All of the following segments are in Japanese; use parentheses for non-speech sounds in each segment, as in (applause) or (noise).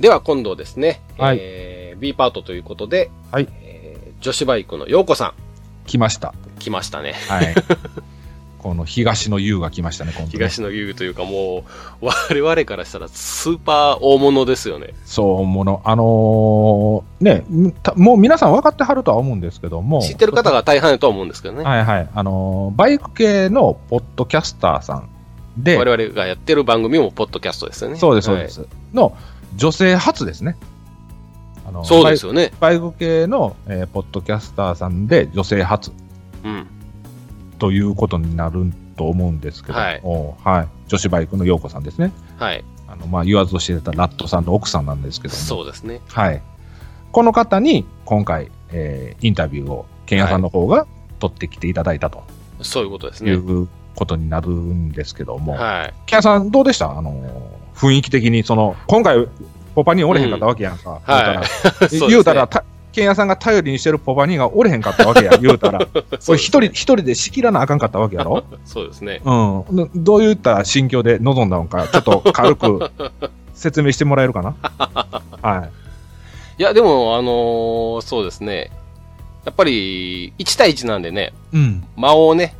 では今度ですね、はいえー B パートということで、はいえー女子バイクの陽子さん、来ました。来ましたね。はい。(laughs) この東の優が来ましたね、今度ね東の遊具というかもう、我々からしたらスーパー大物ですよね。そう、もの、あのーね、もう皆さん分かってはるとは思うんですけども。知ってる方が大半だとは思うんですけどね。はいはい。あのーバイク系のポッドキャスターさんで、我々がやってる番組もポッドキャストですよね。そうです、そうではいす。の女性初ですね。あのそうですよね。バイク系の、えーポッドキャスターさんで女性初うん。ということになると思うんですけど、はいおはい、女子バイクの陽子さんですね。はい。あのまあ、言わずと知れたラットさんの奥さんなんですけども、そうですね。はい、この方に今回、えーインタビューを、ケンヤさんの方が取ってきていただいたとそういうことですいね。うことになるんですけども、はい。ケンヤさん、どうでした？あの雰囲気的に、その今回、ポパニーおれへんかったわけやんか、言うたら、は (laughs) いそうですね。言うたら、たケンヤさんが頼りにしてるポパニーがおれへんかったわけや、(laughs) 言うたら、こそれ一人、一人で仕切らなあかんかったわけやろ？そうですね。うん。どういった心境で臨んだのか、ちょっと軽く (laughs) 説明してもらえるかな？はい。や、でも、あのーそうですね。やっぱり、1対1なんでね、い。うん。間をね、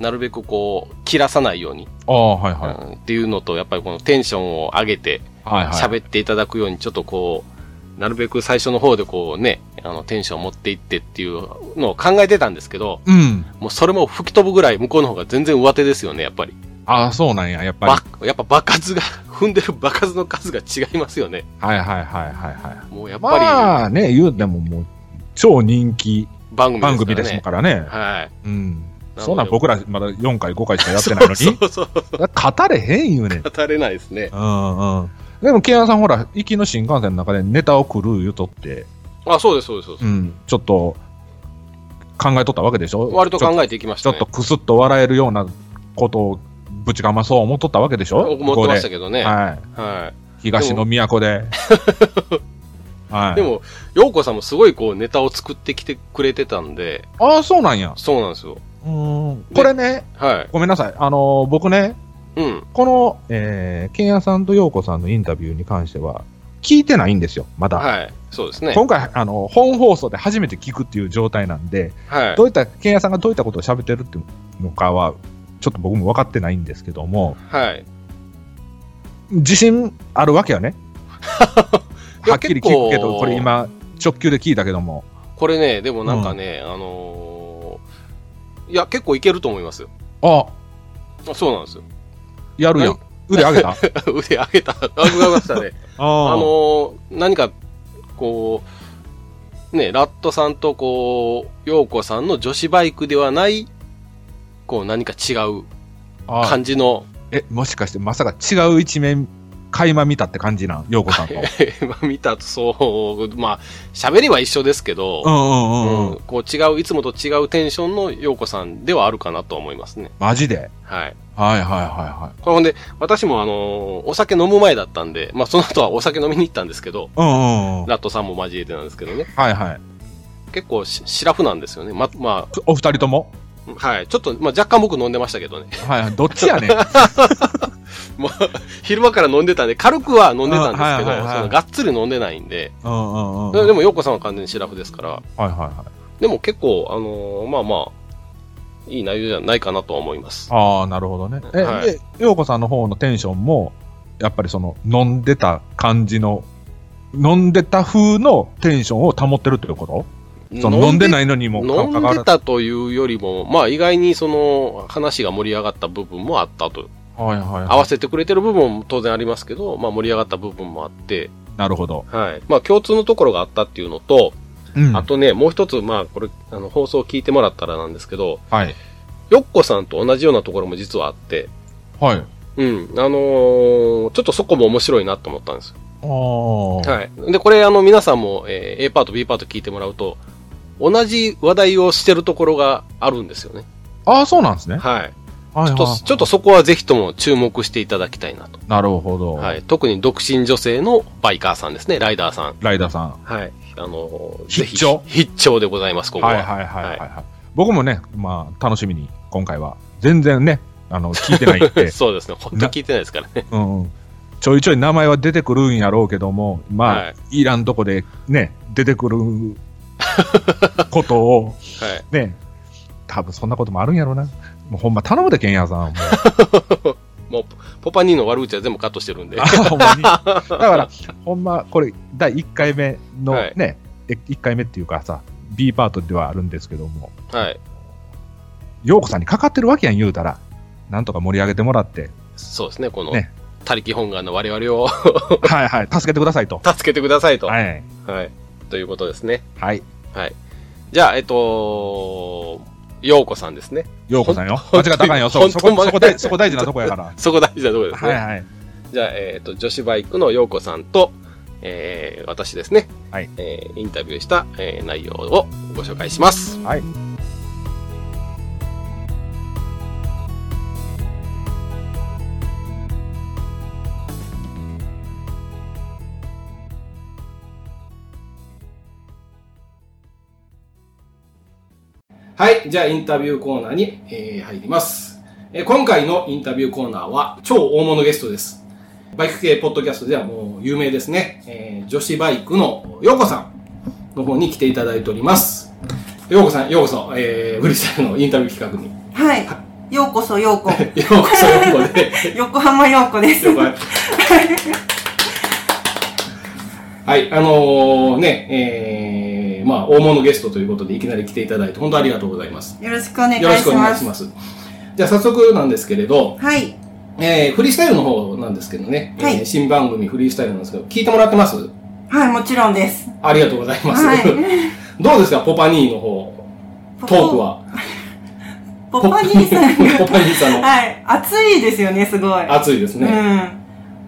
なるべくこう、切らさないように、ああ、はいはい。うんっていうのと、やっぱりこのテンションを上げて。喋っていただくように、ちょっとこう、なるべく最初の方でこうね、あの、テンションを持っていってっていうのを考えてたんですけど、うん。もうそれも吹き飛ぶぐらい向こうの方が全然上手ですよね、やっぱり。ああ、そうなんや、やっぱり。ばやっぱ爆発が、(laughs) 踏んでる爆発の数が違いますよね。はいはいはいはいはい。もうやっぱり、まあね、言うてももう、超人気番組番組でですすからね。はい。うん。そんなん僕らまだ4回、5回しかやってないのに。(laughs) そうそうそう。語れへん言うねん。語れないですね。うんうん。でも、ケンヤさんほら、行きの新幹線の中でネタを来る言うとって、あ、そうです、そうです。そうですうん、ちょっと、考えとったわけでしょ？割と考えていきましたね。ちょっとクスッと笑えるようなことをぶちかまそう思っとったわけでしょ？思ってましたけけどね。は。はい東の都で。はい。い。で、も、陽子さんもすごいこうネタを作ってきてくれてたんで、ああ、そうなんや。そうなんですよ。うーん。これね、はい。ごめんなさい。あのー僕ね、うん。この、えー、ケンヤさんと陽子さんのインタビューに関しては、聞いてないんですよ、まだ。はい。そうですね。今回、あの、本放送で初めて聞くっていう状態なんで、はいど。ういった、ケンヤさんがどういったことを喋ってるっていうのかは、ちょっと僕も分かってないんですけども、はい。自信あるわけよね。(laughs) はっきり聞くけど、これ今、直球で聞いたけども。これね、でもなんかね、あのーいや、結構いけると思いますよ。あ、あそうなんですよ。やるやん。腕上げた？(laughs) 腕上げた。あ、上げましたね。(laughs) ああのー何か、こう、ね、ラットさんとこう、陽子さんの女子バイクではない、こう何か違うあ感じの、え、もしかしてまさか違う一面、垣間見たって感じなん陽子さんと。(laughs) まあ見たとそう、まあ、喋りは一緒ですけど、うんうんうん。うんこう違う、いつもと違うテンションの陽子さんではあるかなと思いますね。マジで？はい。はいはいはいはこれほんで、私もあのーお酒飲む前だったんで、まあその後はお酒飲みに行ったんですけど、い。うんうんうん。ラットさんも交えてなんですけどね、はいはい。結構しシラフなんですよね。ま、まお二人とも？あ、はい。ちょっと、まあ若干僕飲んでましたけどね。はいはい。どっちやねん。(laughs) もう、昼間から飲んでたんで、軽くは飲んでたんですけど、あはいはいはいそのがっつり飲んでないんで、うんうんうん。ででも、ヨコさんは完全にシラフですから、はいはいはい。でも結構、あのーまあまあ、いい内容じゃないかなとは思います。ああ、なるほどね。え、はいで、陽子さんの方のテンションも、やっぱりその、飲んでた感じの、飲んでた風のテンションを保ってるっていうこと？その飲んでないのにも飲んでたというよりも、まあ意外にその話が盛り上がった部分もあったと。はいはい、はい。合わせてくれてる部分も当然ありますけど、まあ盛り上がった部分もあって、なるほど。はい。まあ共通のところがあったっていうのと、うん。あとね、もう一つ、まあこれ、あの、放送聞いてもらったらなんですけど、はい。よっこさんと同じようなところも実はあって、はい。うん。あのーちょっとそこも面白いなと思ったんですよ。ああ。はい。で、これあの皆さんも、えー A パート、B パート聞いてもらうと、同じ話題をしてるところがあるんですよね。ああ、そうなんですね。はい。はいちょっと、ちょっとそこはぜひとも注目していただきたいなと。なるほど。はい。特に独身女性のバイカーさんですね、ライダーさん。ライダーさん。はい。あのー必聴？必聴でございます、ここは。はいはいはいはい、はい。僕もね、まあ、楽しみに、今回は。全然ね、あの、聞いてないんで、(laughs) そうですね。ほんと聞いてないですからね。うんうん。ちょいちょい名前は出てくるんやろうけども、まあ、はいい、らんとこでね、出てくる (laughs) ことを、はい。ね、多分そんなこともあるんやろうな。もうほんま頼むで、ケンヤさん。も (laughs) うもう、ポパニーの悪口は全部カットしてるんで。(laughs) あほんまに。だから、(laughs) ほんま、これ、第1回目のはいね、え1回目っていうかさ、B パートではあるんですけども、はい。陽子さんにかかってるわけやん言うたら、なんとか盛り上げてもらって、そうですね、この、ね他力本願の我々をはいはい、助けてくださいと。助けてくださいと。はい。はい。ということですね。はい。はい。じゃあ、えっと、ようこさんですね。陽子さんよ。間違ったかんよ。そ、そこ、ほんとほんまそこ大そこ大事なとこやから。そこ大事なところですね。はいはい。じゃあ、えっ、と、女子バイクのようこさんと、えー、私ですね。はい。えー、インタビューした、えー、内容をご紹介します。はい。はい。じゃあ、インタビューコーナーに、えー入ります、えー今回のインタビューコーナーは、超大物ゲストです。バイク系ポッドキャストではもう有名ですね。えー女子バイクのようこさんの方に来ていただいております。ようこさん、ようこそ、えー、フリースタイルのインタビュー企画に。はい。ようこ (laughs) そようこ。ようこそ、ようこで。(laughs) 横浜ようこです。(laughs) はい、あのーね、えー、まあ、大物ゲストということで、いきなり来ていただいて、本当ありがとうございます。よろしくお願いしよろしくお願ます。いします。じゃあ、早速なんですけれど、はい。えー、フリースタイルの方なんですけどね、はいえー新番組フリースタイルなんですけど、聞いてもらってます？はい、もちろんです。ありがとうございます。はい。(laughs) どうですか、ポパニーの方、トークは？ポ (laughs) ポパニーさんポが。(laughs) パニーさんの、はい。熱いですよね、すごい。う熱いですね。ん。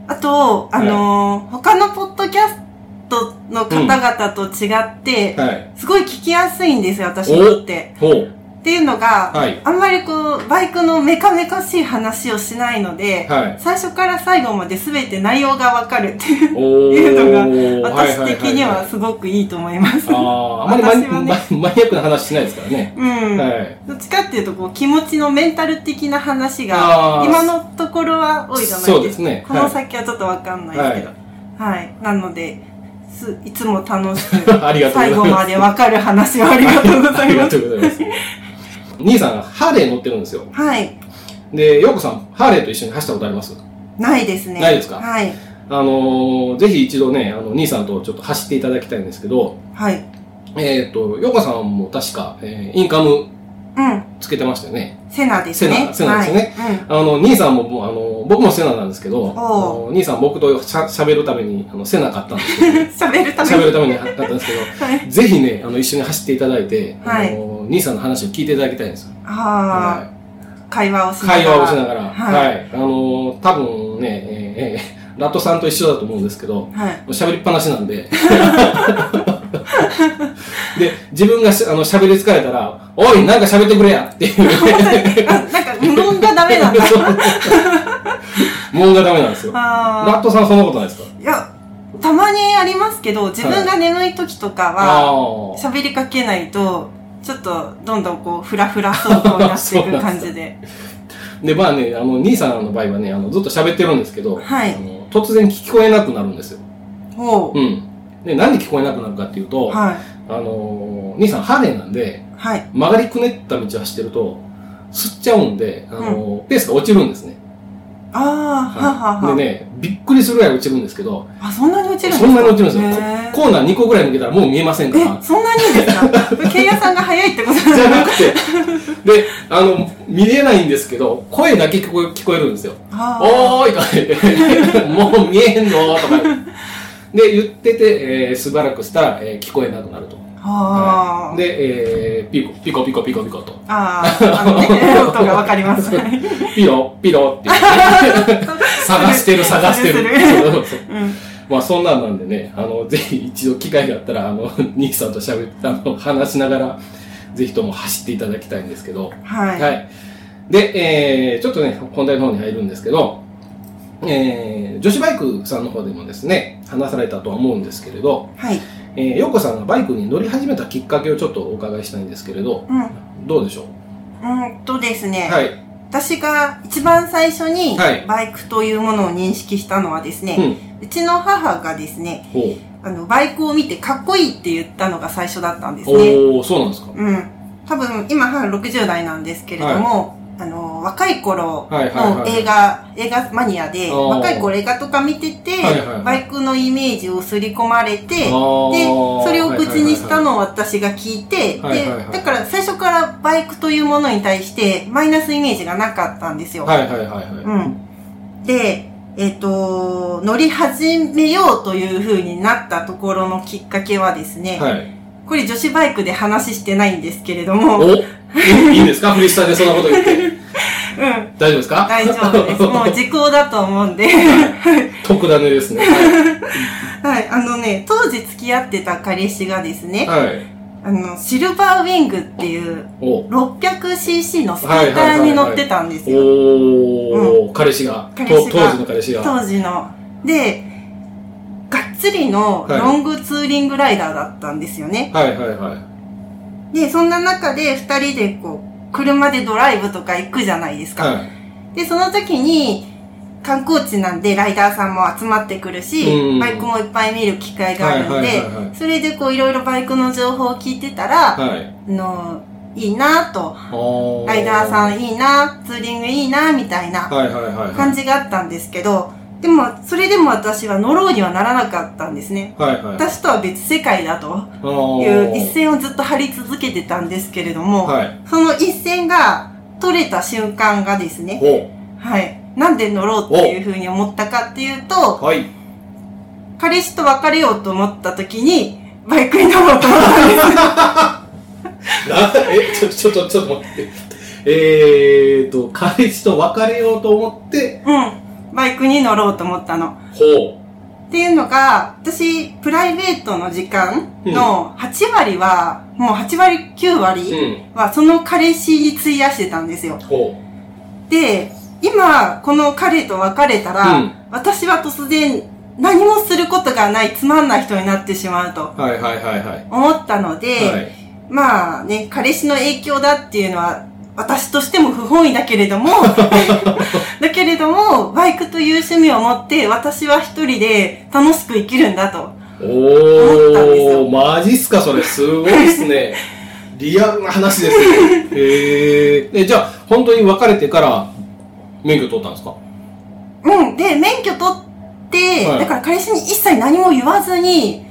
あと、あのー他のポッドキャストの方々と違って、はい。すごい聞きやすいんですよ、私にとって。っていうのが、はいあんまりこう、バイクのメカメカしい話をしないので、はい。最初から最後まで全て内容がわかるっていうのが私はいはいはいはい的にはすごくいいと思います。ああ、あまりマねママニアックな話しないですからね。うん。はい。どっちかっていうとこう気持ちのメンタル的な話が今のところは多いじゃないですか。そうですねこの先はちょっとわかんないですけど。はい。なので、すいつも楽しく最後までわかる話をありがとうござありがいます。とうございます。兄さんがハーレー乗ってるんですよ。はい。で、ようこさん、ハーレーと一緒に走ったことあります？ないですね。ないですか？はい。あのーぜひ一度ね、あの、兄さんとちょっと走っていただきたいんですけど、はい。えっ、と、ようこさんも確か、えーインカムうん。つけてましたよね。セナですね。セナセナですねはい。あの、兄さんもあの、僕もセナなんですけど、あおの兄さん僕としゃ喋るために、あの、セナ買ったんですけど、うん。喋るために。喋るために買ったんですけど、はい。ぜひね、あの、一緒に走っていただいて、はいあの、兄さんの話を聞いていただきたいんですよ。会話をしい。ながら。会話をしながら。はい。はい。あの、多分ね、えーえーラットさんと一緒だと思うんですけど、はい。喋りっぱなしなんで。(laughs) で、自分がしあの喋り疲れたら、おい、なんか喋ってくれやっていうね。あなんか無言がダメなんだ。もんがダメなんですよ。あラットさんそんなことないですか？あ。いや、たまにありますけど、自分が眠い時とかあは、あ。喋りかけないと、ちょっとどんどんこう、フラフラ走行になっていく感じで。(laughs) で、まあね、あの、兄さんの場合はね、あの、ずっと喋ってるんですけど、はいあの突然聞こえなくなるんですよ。ほう。うん。で、なんで聞こえなくなるかっていうと、はい。あのー、兄さん、ハーレーなんで、はい。曲がりくねった道を走ってると、吸っちゃうんで、あのーペースが落ちるんですね。ああ、ははは。でね、びっくりするぐらい落ちるんですけど、あ、そんなに落ちるんですか？そんなに落ちるんですよ。ココーナー2個ぐらい抜けたらもう見えませんかえら、。そんなにですか？ケイヤさんが早いってことじゃなくて、で、あの、見えないんですけど、声だけ聞こえ聞こえるんですよ。あおーいとか言って、(laughs) もう見えへんのとか。で、言ってて、えーしばらくしたら、えー聞こえなくなると。あ。ああ。で、えーピコ、ピコピコピコピコと。ああ、あのね、(laughs) 音がわかります。はいピロ、ピロって言っ (laughs) て、探してる探してる。そうそうそううん。まあそんなんなんでね、あの、ぜひ一度機会があったら、あの、兄さんと喋って、あの、話しながら、ぜひとも走っていただきたいんですけど、はい。はい。で、えー、ちょっとね、本題の方に入るんですけど、えー、女子バイクさんの方でもですね、話されたとは思うんですけれど、はい。えー、ようこさんがバイクに乗り始めたきっかけをちょっとお伺いしたいんですけれど、うん。どうでしょう？うんとですね。はい。私が一番最初にはいバイクというものを認識したのはですね、うちの母がですね、ほあの、バイクを見てかっこいいって言ったのが最初だったんですう。ね。おー、そうなんですか。うん。多分、今母60代なんですけれども、あの、若い頃のはい映画、映画マニアで、若い頃映画とか見てて、バイクのイメージを刷り込まれて、で、それを口にしたのを私が聞いて、で、だから最初からバイクというものに対してマイナスイメージがなかったんですよ。はいはいはいはい。うん。で、えっ、と、乗り始めようという風になったところのきっかけはですね、はい。これ女子バイクで話してないんですけれどおも、いいいんですか？フリスタでそんなこと言って。うん、大丈夫ですか？大丈夫です。(laughs) もう時効だと思うんで。特ダネですね。はい、あのね、当時付き合ってた彼氏がですね、はい。はい。あの、シルバーウィングっていうお 600cc のスクーターに乗ってたんですよ。おー、彼氏が。彼氏当時の彼氏が。当時の。で、がっつりのロングツーリングライダーだったんですよね。はいはいはい。で、そんな中で二人でこう、車でドライブとか行くじゃないですか。はい。で、その時に、観光地なんでライダーさんも集まってくるし、うんバイクもいっぱい見る機会があるんで、それでこういろいろバイクの情報を聞いてたら、はい。あの、いいなと、おライダーさん。んいいな、ツーリングいいな、みたいな。感じがあったんですけど、でも、それでも私は乗ろうにはならなかったんですね。はいはい。私とは別世界だとおいうー一線をずっと張り続けてたんですけれども、はい。その一線が取れた瞬間がですね、おはい。なんで乗ろうっていうふうに思ったかっていうと、はい。彼氏と別れようと思った時に、バイクに乗ろうと思ったんです。(laughs) なえ、ちょ、ちょっと、ちょっと待って。えーと、彼氏と別れようと思って、うん。バイクに乗ろうと思ったの。ほっていうのが、私、プライベートの時間の8割は、もう8割、9う。割うん。は、その彼氏に費やしてたんですよ。ほで、今、この彼と別れたら、うん私は突然、何もすることがない、つまんない人になってしまうとう。はいはいはいはい。思ったので、はい。まあね、彼氏の影響だっていうのは、私としても不本意だけれども、(laughs) だけれども、バイクという趣味を持って、私は一人で楽しく生きるんだと。おー、マジっすか、それ。すごいっすね。(laughs) リアルな話ですね。へー。え、じゃあ、本当に別れてから、免許取ったんですか？うん。で、免許取って、はいだから彼氏に一切何も言わずに、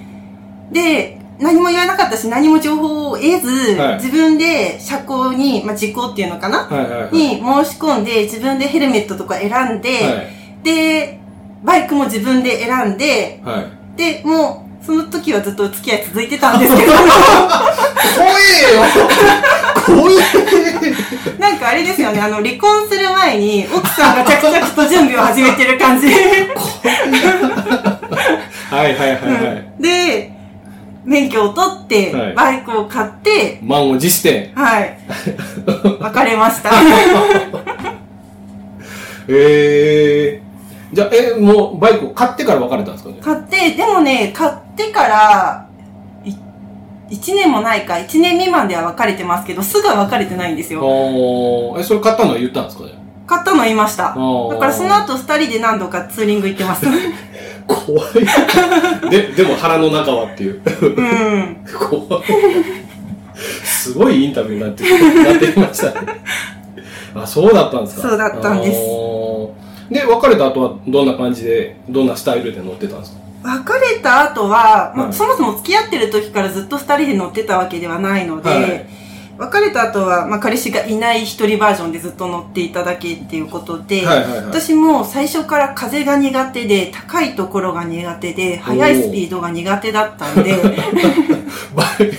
で、何も言わなかったし、何も情報を得ず、はい自分で車高に、まあ、事故っていうのかな、はいはいはい。に申し込んで、自分でヘルメットとか選んで、はい。で、バイクも自分で選んで、はい。で、もう、その時はずっとお付き合い続いてたんですけど、怖えよ怖えなんかあれですよね、あの、離婚する前に、奥さんが着々と準備を始めてる感じ。はいはいはいはい。で、免許を取って、はいバイクを買って、満を持して。はい。(laughs) 別れました。(laughs) えー。じゃあ、え、もうバイクを買ってから別れたんですかね？買って、でもね、買ってから、い1年もないか、1年未満では別れてますけど、すぐは別れてないんですよ。おーえ、それ買ったのは言ったんですかね？買ったの言いました。だからその後2人で何度かツーリング行ってます。(laughs) 怖い。で、でも腹の中はっていう。うん。怖い。すごいインタビューになって、なってきましたね。あ、そうだったんですかそうだったんですで、別れた後はどんな感じで、どんなスタイルで乗ってたんですか？別れた後は、まあはいそもそも付き合ってる時からずっと2人で乗ってたわけではないので、はい別れた後は、まあ、彼氏がいない一人バージョンでずっと乗っていただけっていうことで、はいはいはい。私も最初から風が苦手で、高いところが苦手で、速いスピードが苦手だったんで、(laughs) バイ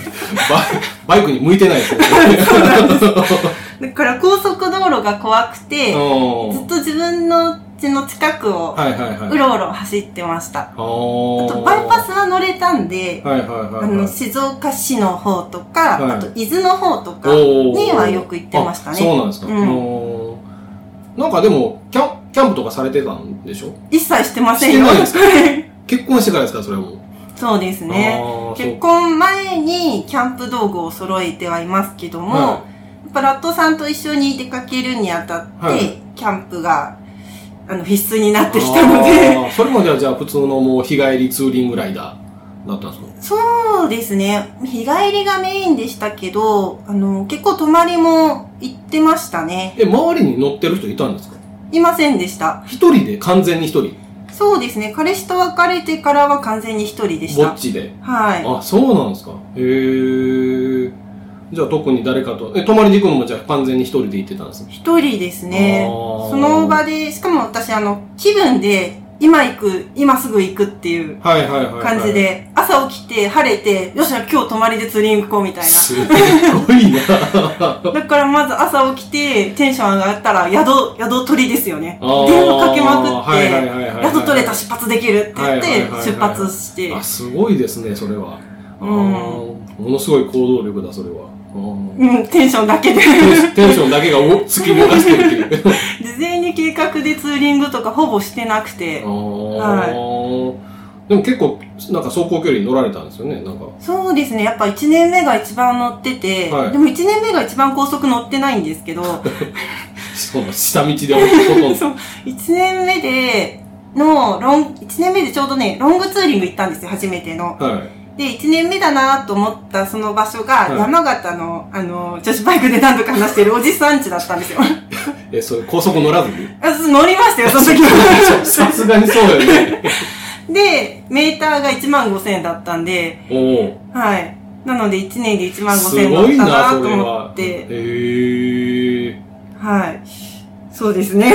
バイクに向いてないですね。(laughs) だから高速道路が怖くて、うんずっと自分の家の近くを。うろうろ走ってました。ああと、バイパスは乗れたんで、あはい。の、静岡市の方とか、はいあと、伊豆の方とかにはよく行ってましたね。あそうなんですか。うんなんかでも、キャン、キャンプとかされてたんでしょ？一切してませんよ。してないですか？結婚してからですかそれも？そうですね。結婚前にキャンプ道具を揃えてはいますけども、はっぱラットさんと一緒に出かけるにあたって、はいキャンプが、あの、必須になってきたので、それまではじゃあ普通のもう日帰りツーリングライダーだったんですか？そうですね。日帰りがメインでしたけど、あの、結構泊まりも行ってましたね。え、周りに乗ってる人いたんですか？いませんでした。一人で完全に一人？そうですね。彼氏と別れてからは完全に一人でしたぼっ。ちで。はい。あ、そうなんですか。へえ。じゃあ特に誰かと、え、泊まりに行くのもじゃあ完全に一人で行ってたんですね。一人ですね。その場で、しかも私、あの、気分で、今行く、今すぐ行くっていう。感じ。で、朝起きて、晴れて、よっしゃ、今日泊まりでツーリング行こうみたいすごいな。な。(laughs) だからまず朝起きて、テンション上がったら、宿、宿取りですよね。電話かけまくって、宿取れた出発できるって言って、はい出発してあ、。すごいですね、それは。うんものすごい行動力だ、それは。うん、テンションだけで。テンションだけがお突き動かしてるっていう。(laughs) 事前に計画でツーリングとかほぼしてなくてあ。ーでも結構、なんか走行距離乗られたんですよね、なんか。そうですね。やっぱ1年目が一番乗ってて、はいでも1年目が一番高速乗ってないんですけど、(laughs) そう下道でほとんど。(laughs) そう、1年目で、の、ロン、1年目でちょうどね、ロングツーリング行ったんですよ、初めての。はい。で、1年目だなと思ったその場所が、はい山形の、あの、女子バイクで何度か話してるおじさん家だったんですよ。(laughs) え、それ高速乗らずに？(laughs) あ乗りましたよ、その時は。(laughs) さすがにそうだよね。で、メーターが1万5千円だったんで、おお。はい。なので1年で1万5す千円乗ったな、なと思っ。て、へえ。はい。そうですね。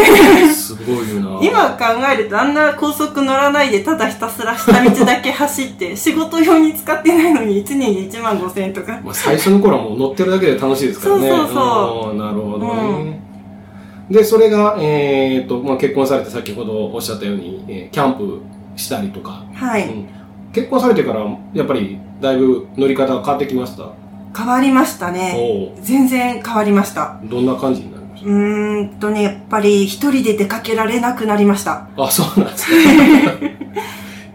すごいよな。今考えるとあんな高速乗らないでただひたすら下道だけ走って仕事用に使ってないのに1年で1万5千円とか。まあ、最初の頃はもう乗ってるだけで楽しいですからね。そうそうそうなるほどね。で、それが、えーっと、まあ、結婚されて先ほどおっしゃったように、えーキャンプしたりとか、はい。うん結婚されてから、やっぱりだいぶ乗り方が変わってきました？変わりましたね。お全然変わわりました。おどんな感じうーんとね、やっぱり一人で出かけられなくなりました。たあ、そうなんですか。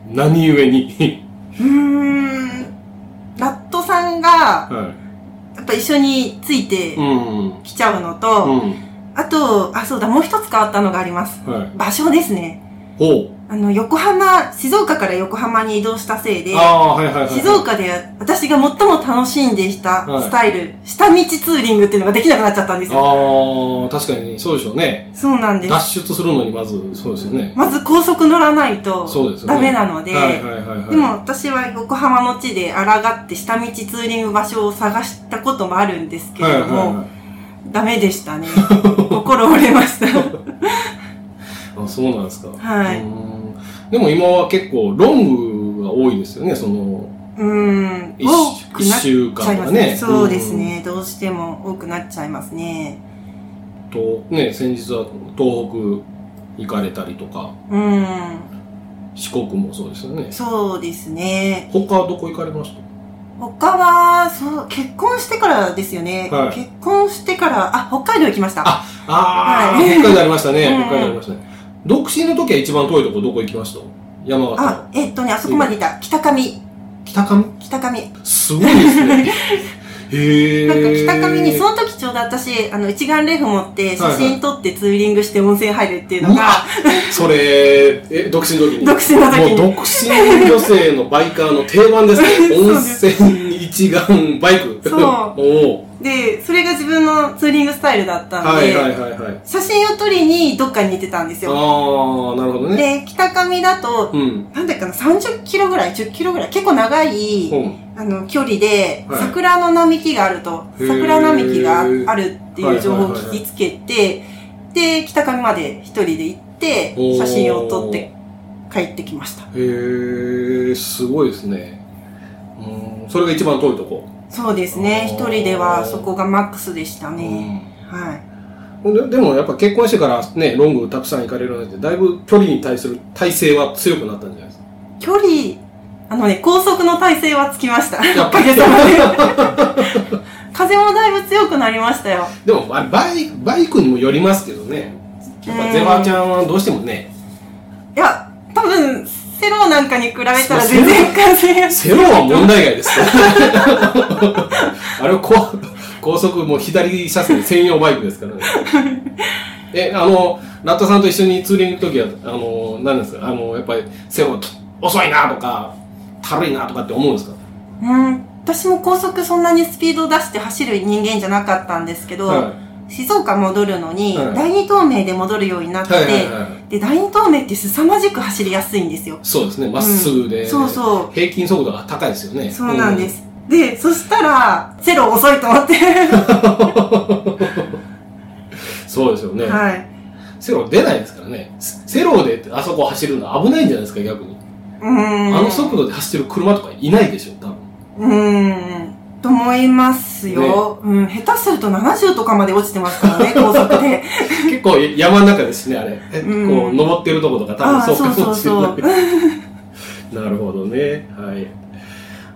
(laughs) 何故に？うーん、ラットさんが、はやっぱ一緒についい。てうん。きちゃうのと、うん。あと、あ、そうだ、もう一つ変わったのがあります。はい。場所ですね。ほう。あの、横浜、静岡から横浜に移動したせいで、はいはいはいはい。静岡で私が最も楽しんでしたはいスタイル、下道ツーリングっていうのができなくなっちゃったんですよ。ああ、確かにそうでしょうね。そうなんです。脱出するのにまず、そうですよね。まず高速乗らないとそうですよね。ダメなので、はいはいはいはい。でも私は横浜の地で抗って下道ツーリング場所を探したこともあるんですけれども、はいはいはいダメでしたね。心折れました。(laughs) あ、そうなんですか。はいでも今は結構ロングが多いですよね、その、うーん、一多くなっ一週ちゃいます間とかね。そうですね、どうしても多くなっちゃいますね。うん。と、ね、先日は東北行かれたりとか、うーん、四国もそうですよね。そうですね。他はどこ行かれました？他は、そう、結婚してからですよね。はい結婚してから、あ、北海道行きました。あああ、はい北海道ありましたね。うん北海道ありましたね。独身の時は一番遠いとこどこ行きました？山形。あ、えっとね、あそこまでいた。北上。北上？北上。すごいですね。(laughs) へえ。なんか北上に、その時ちょうど私、あの、一眼レフ持って写真撮ってツーリングして温泉入るっていうのが、それ、え、独身の時に？独身の時にもう独身女性のバイカーの定番ですね。(laughs) 温泉一眼バイク。そう (laughs) おおで、それが自分のツーリングスタイルだったんで、はいはいはいはい。写真を撮りにどっかに行ってたんですよ。ああ、なるほどね。で、北上だと、うん。なんだっけかな、30キロぐらい、10キロぐらい、結構長い、うんあの、距離で、はい桜の並木があると、桜並木があるっていう情報を聞きつけて、で、北上まで一人で行って写真を撮って帰ってきました。へえ、すごいですね。うん、それが一番遠いとこ？そうですね、一人ではそこがマックスでしたね。はい。うんででもやっぱ結婚してからね、ロングたくさん行かれるようになって、だいぶ距離に対する体制は強くなったんじゃないですか？距離、あのね、高速の体勢はつきました。やっぱりおかげさまで。(laughs) 風もだいぶ強くなりましたよ。でもババイバイクにもよりますけどね。やっぱゼバーちゃんはどうしてもね、いや、多分、セローなんかに比べたら全然風がセロは問題外です。(laughs) あれは怖高速もう左車線専用バイクですからね。え、あの、ラッタさんと一緒にツーリングの時は、あの、何ですか、あの、やっぱり、セロ遅いなとか、たるいなとかって思うんですか？うん。私も高速そんなにスピード出して走る人間じゃなかったんですけど、は静岡戻るのに、はい第二東名で戻るようになって、はいはいはいで、第二東名って凄まじく走りやすいんですよ。そうですね、まっすぐで、そうそう平均速度が高いですよね。そうなんで。す。で、そしたら、セロ遅いと思って。そうですよね。はい。セロ出ないですからね。セロであそこ走るの危ないんじゃないですか、逆に。うーん。あの速度で走ってる車とかいないでしょ、多分。うーん。と思いますよ。うん。下手すると70とかまで落ちてますからね、(laughs) 高速で。結構山の中ですね、あれ。えうんこう、登ってるとことか多分そうそうそう。かもしれないなるほどね。はい。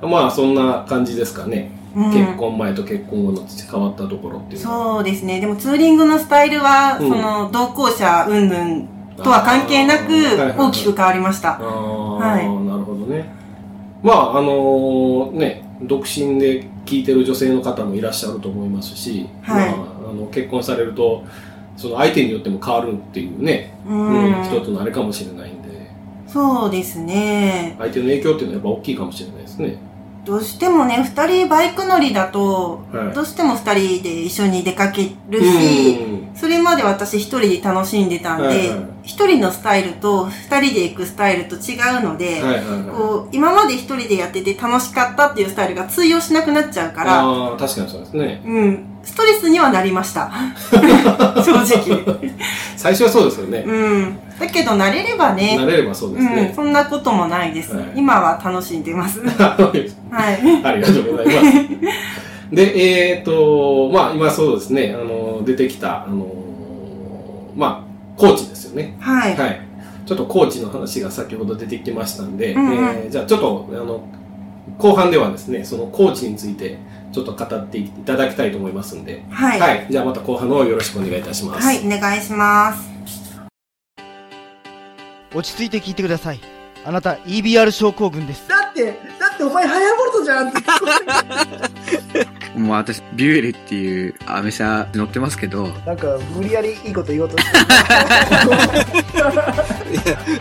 まあ、そんな感じですかね。うん結婚前と結婚後の変わったところっていう。そうですね。でもツーリングのスタイルは、うんその、同行者云々とは関係なく大きく変わりました。ああ、はいなるほどね。まあ、あのね、独身で聞いてる女性の方もいらっしゃると思いますし、はいまあ、あの結婚されると、その相手によっても変わるっていうね、ううんん。一つのあれかもしれないんで、そうですね。相手の影響っていうのはやっぱ大きいかもしれないですね。どうしてもね、二人バイク乗りだと、はいどうしても二人で一緒に出かけるし、うんそれまで私一人で楽しんでたんで、はいはい一人のスタイルと二人で行くスタイルと違うので、はいはいはい。こう、今まで一人でやってて楽しかったっていうスタイルが通用しなくなっちゃうから、ああ、確かにそうですね。うん、ストレスにはなりました。(laughs) 正直。最初はそうですよね。うん。だけど慣れればね、慣れればそうですうん、ね。そんなこともないです。はい今は楽しんでます。あ (laughs) はい。りがとうございます。で、えっ、と、まあ、今そうですね、あの、出てきた、あの、まあ、コーチですよね。はい。はい。ちょっとコーチの話が先ほど出てきましたんで、うんうんえーじゃあちょっと、あの、後半ではですね、そのコーチについて、ちょっと語っていただきたいと思いますんで、はい。は。はいい。じゃあまた後半の方よろしくお願いいたします。お願いします。落ち着いて聞いてください。あなた EBR 症候群です。だって、だってお前ハヤボルトじゃんってもう私、ビュエルっていうアメ車乗ってますけど、るなんか、無理やりいいこと言おうとして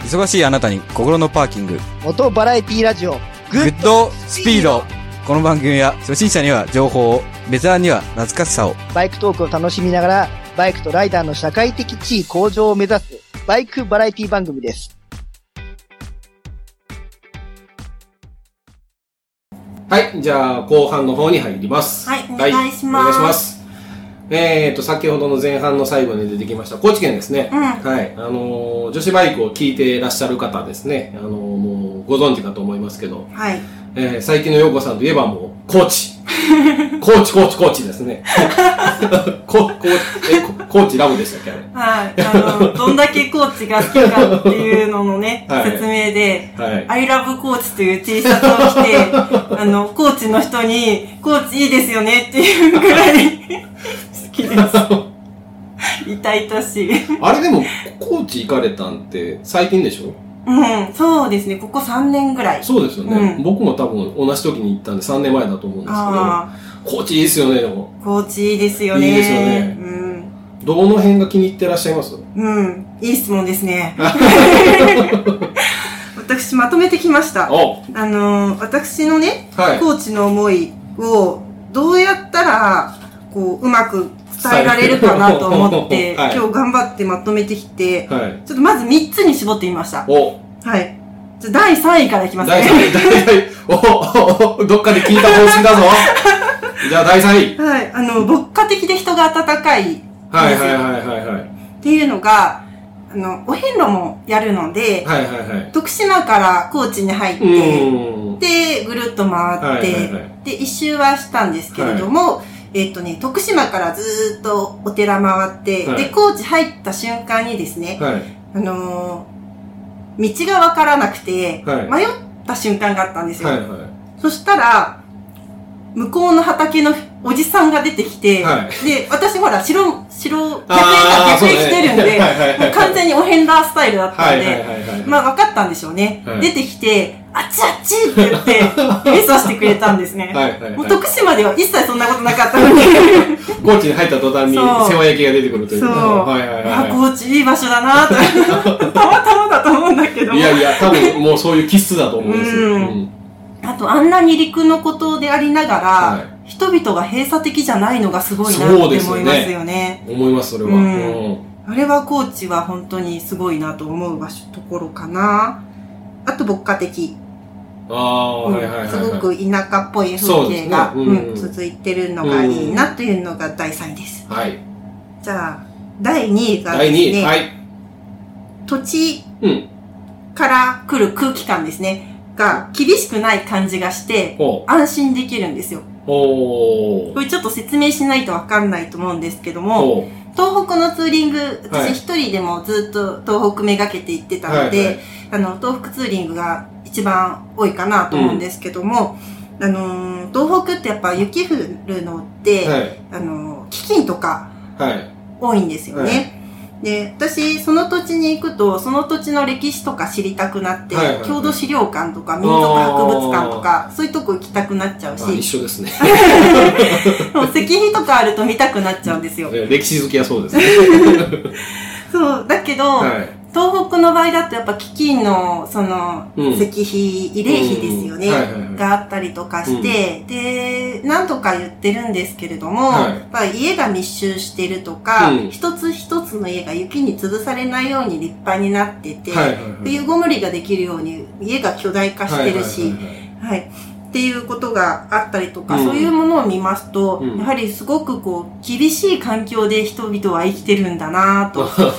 (laughs) 忙しいあなたに心のパーキング。モトバラエティラジオ、グッドスピード。この番組は初心者には情報を、ベテランには懐かしさを。バイクトークを楽しみながら、バイクとライダーの社会的地位向上を目指す、バイクバラエティ番組です。はい、じゃあ後半の方に入ります。はいお願いしますお願いします。えーと、先ほどの前半の最後に出てきました、高知県ですね。うんはい。あのー女子バイクを聞いていらっしゃる方ですね。あのーもうご存知かと思いますけど、はい。えー、最近の陽子さんといえばもう、コーチ。(laughs) コーチ、コーチ、コーチですね。(laughs) コ、コーチ、え、ココーチラブでしたっけ？あれ。はい。あの、どんだけコーチが好きかっていうののね、(laughs) はい説明で、はい。I love コーチという T シャツを着て、あの、コーチの人に、コーチいいですよねっていうぐらい好きです。痛々しい。あれでも、コーチ行かれたんって最近でしょ？うん、そうですね。ここ3年ぐらい。そうですよね。うん僕も多分同じ時に行ったんで3年前だと思うんですけど、あコーチいいですよね、でも。あ、コーチいいですよね。いいですよねうん。どの辺が気に入ってらっしゃいます？うん。いい質問ですね。(laughs) 私まとめてきました。おあのー私のね、はい。コーチの思いをどうやったら、こう、うまく伝えられるかなと思って、(laughs) はい今日頑張ってまとめてきて、はい。ちょっとまず3つに絞ってみました。おはい。じゃあ第3位からいきます第3ね。位、第3位。おおおどっかで聞いた方針だぞ。(laughs) じゃあ第3位。はい。あの、牧歌的で人が温かい。はいはいはいはいはい。っていうのが、あの、お遍路もやるので、はいはいはい。徳島から高知に入っうて。で、ぐるっと回って、はいはいはいで、一周はしたんですけれども、えっとね、徳島からずーっとお寺回って、はいで、高知入った瞬間にですね、はい。あのー道がわからなくて、はい迷った瞬間があったんですよ。はいはい。そしたら、向こうの畑のおじさんが出てきて、はいで、私ほら、白、白、逆円が逆円してるんで、ねは完全にお遍路スタイルだったんで、はいはいはいはい。まあ分かったんでしょうね。はい出てきて、あっちあっちって言って、指さしてくれたんですね。はいはいはいもう徳島では一切そんなことなかったのに。高知に入った途端に世話焼きが出てくるというそう。か。はいはいあ、は高知いい場所だなと。(laughs) たまたまだと思うんだけどい。いやいや、多分もうそういう気質だと思うんですよ。うんうんあと、あんなに陸の孤島でありながら、は人々が閉鎖的じゃないのがすごいなってそうですよね思いますよね。思います、それは。うんうんあれは高知は本当にすごいなと思う場所、ところかな。あと、牧歌的。ああ、うんはいはいはいはい。すごく田舎っぽい風景が、うんうん続いてるのがいいなというのが第3位です。はい。じゃあ、第2位がです第2位。ね、はい。土地うん。から来る空気感ですね。が厳しくない感じがして、ほ安心できるんですよ。これちょっと説明しないとわかんないと思うんですけどう。も、ほ東北のツーリング、はい私一人でもずっと東北めがけて行ってたので、はいはいあの、東北ツーリングが一番多いかなと思うんですけども、あのー、東北ってやっぱ雪降るのって、う。はい。あのー、飢饉とかはい。多いんですよね。で、私、その土地に行くと、その土地の歴史とか知りたくなって、はいはいはい郷土資料館とか民族博物館とか、そういうとこ行きたくなっちゃうあ一し、緒ですね。(laughs) もう石碑とかあると見たくなっちゃうんですよ。歴史好きはそうですね。(laughs) そう、だけど、はい。東北の場合だとやっぱ飢饉の、その、うん。石碑、慰霊碑ですよね、があったりとかして、で、何とか言ってるんですけれども、はい。やっぱり家が密集してるとか、うん。一つ一つの家が雪に潰されないように立派になってて、冬ごもりができるように家が巨大化してるし、はい。っていうことがあったりとか、うんそういうものを見ますと、うんやはりすごくこう、厳しい環境で人々は生きてるんだなと。(laughs) 東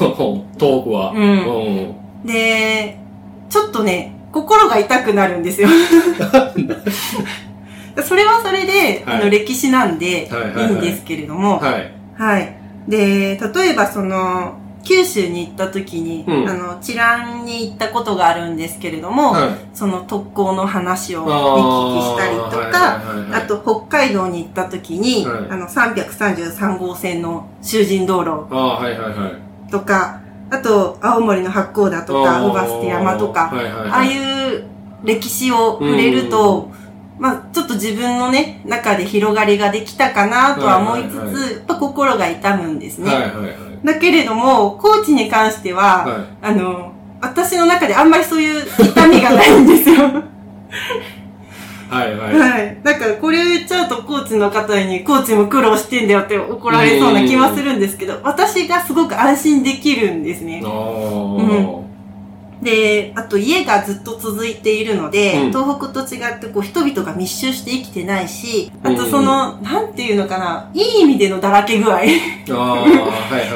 北は。うんうんで、ちょっとね、心が痛くなるんですよ。(laughs) それはそれで、はいあの歴史なんで、いいんですけれども、はい。はい。で、例えばその、九州に行った時に、うんあの、治安に行ったことがあるんですけれども、はい。その特攻の話を見聞きしたりとか、はいはいはいはいあと北海道に行った時に、はいあの333号線の囚人道路ああ、はいはいはい。とか、あと青森の八甲田とか、あー小バステ山とか、はいはいはいああいう歴史を触れると、まあちょっと自分のね、中で広がりができたかなとは思いつつ、はいはいはいやっぱ心が痛むんですね。はいはいはい。だけれども、高知に関しては、はいあの、私の中であんまりそういう痛みがないんですよ。はいはい。はい。だからこれを言っちゃうと、コーチの方に、コーチも苦労してんだよって怒られそうな気はするんですけど、私がすごく安心できるんですねあ。あ。で、あと家がずっと続いているので、うん東北と違ってこう人々が密集して生きてないし、あとうんその、なんていうのかな、いい意味でのだらけ具合。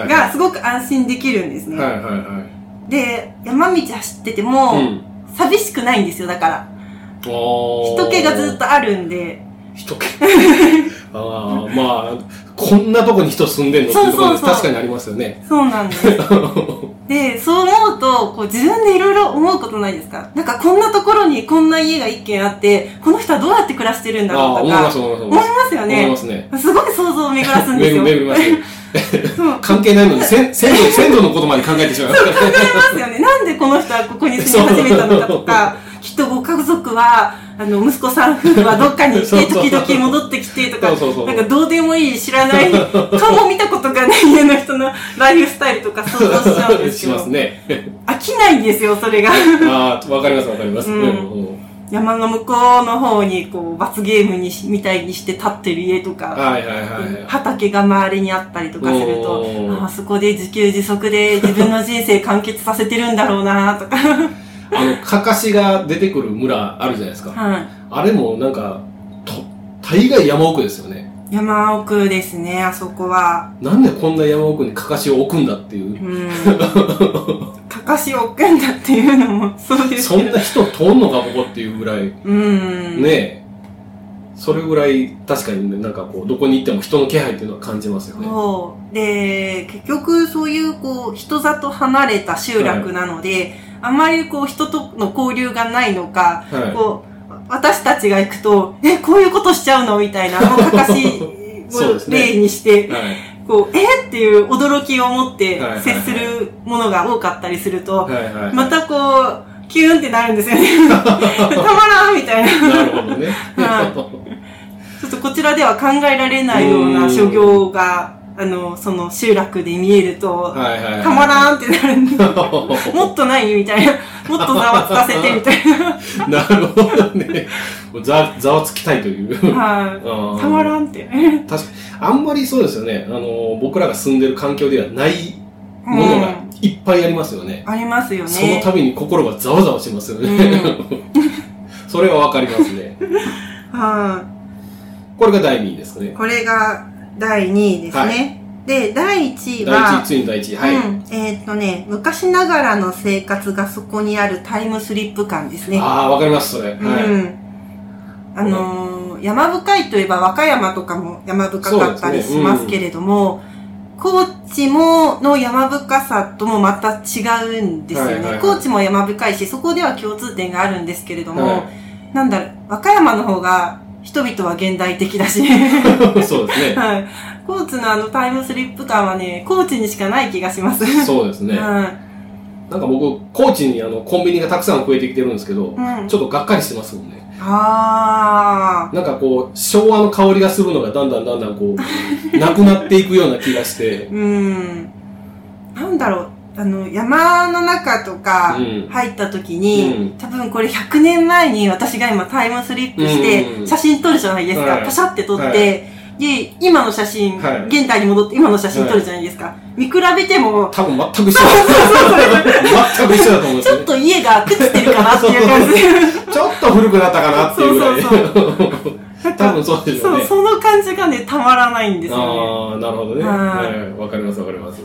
がすごく安心できるんですね。はいはいはで、山道走っててい。も、うん。寂しくないんですよ、だから。人人気がずっとあるんで、人気。(laughs) ああ、まあ、こんなとこに人住んでんの？っていうところ確かにありますよね。そうなんです。で、そう思うと、こう自分でいろいろ思うことないですか？なんかこんなところにこんな家が一軒あって、この人はどうやって暮らしてるんだろうとか思います、思います。思いますよ思いねま。すね。すごい想像を巡らすんですよ。巡ります。そう関係ないのに、先祖、先祖のことまで考えてしまいますからね。考えますよね。なんでこの人はここに住み始めたのかとか、きっとご家族は、あの、息子さん夫婦はどっかに行って、(laughs) 時々戻ってきてとか、なんかどうでもいい知らない、(laughs) 顔も見たことがない (laughs) 家の人のライフスタイルとか想像しちゃうんですしよ。ますね。飽きないんですよ、それが。ああ、わかりますわかります。うんうん山の向こうの方に、こう、罰ゲームにし、みたいにして立ってる家とか、はいはいはいはい。畑が周りにあったりとかするとあそこで自給自足で自分の人生完結させてるんだろうなとか。あの、かかしが出てくる村あるじゃないですか。はい。あれもなんか、と、大概山奥ですよね。山奥ですね、あそこは。なんでこんな山奥にかかしを置くんだっていうう。ん。(laughs) かかしを置くんだっていうのもそうです。そんな人通んのか、ここっていうぐらい。うん。ねえ。それぐらい、確かにね、なんかこう、どこに行っても人の気配っていうのは感じますよね。そう。で、結局そういうこう、人里離れた集落なので、あまりこう、人との交流がないのか、はい。こう、私たちが行くと、え、こういうことしちゃうのみたいな、もうかかしを (laughs) 例にして、はい。こう、え？っていう驚きを持って接するものが多かったりすると、はいはい。またこう、キューンってなるんですよね。(laughs) たまらんみたいな。なるほどね。はちょっとこちらでは考えられないような諸行が、あの、その集落で見えると。たまらんってなるんで、(laughs) もっとないみたいな。もっとざわつかせてみたいな。(laughs) なるほどね。ざ、ざわつきたいという。はい。たまらんって。確かに。あんまりそうですよね。あの、僕らが住んでる環境ではないものがいっぱいありますよね。ありますよね。その度に心がざわざわしますよね。(laughs) それはわかりますね。はい。これが第2位ですね。これが第2位ですね。はいで、第1位第は1位、、第1位。はい。うん、えーっとね、昔ながらの生活がそこにあるタイムスリップ感ですね。ああ、わかります、それ。はい。うん。あのー山深いといえば和歌山とかも山深かったりしますけれども、高知もの山深さともまた違うんですよね。はいはいはい高知も山深いし、そこでは共通点があるんですけれども、はなんだろう、和歌山の方が人々は現代的だし、(laughs) そうですね。はい。高知のあのタイムスリップ感はね、高知にしかない気がします。そうですね。はい。なんか僕、高知にあのコンビニがたくさん増えてきてるんですけど、うんちょっとがっかりしてますもんね。あなんかこう、昭和の香りがするのがだんだんだんだんこう、なくなっていくような気がしてー。、うん。なんだろう。あの、山の中とかうん入った時に、うん多分これ100年前に私が今タイムスリップしてうん写真撮るじゃないですか。はいパシャって撮って、はいで、今の写真、はい現代に戻って今の写真撮るじゃないですか。見比べても、多分全く一緒だ。全く一緒だと思うんですちょよね。っと家が朽ちてるかなっていう感じで。(laughs) ちょっと古くなったかなっていうぐらい。そう (laughs) 多分そうでしょうそう、ね。その感じがね、たまらないんですよね。ああ、なるほどね。はいはいわかりますわかります。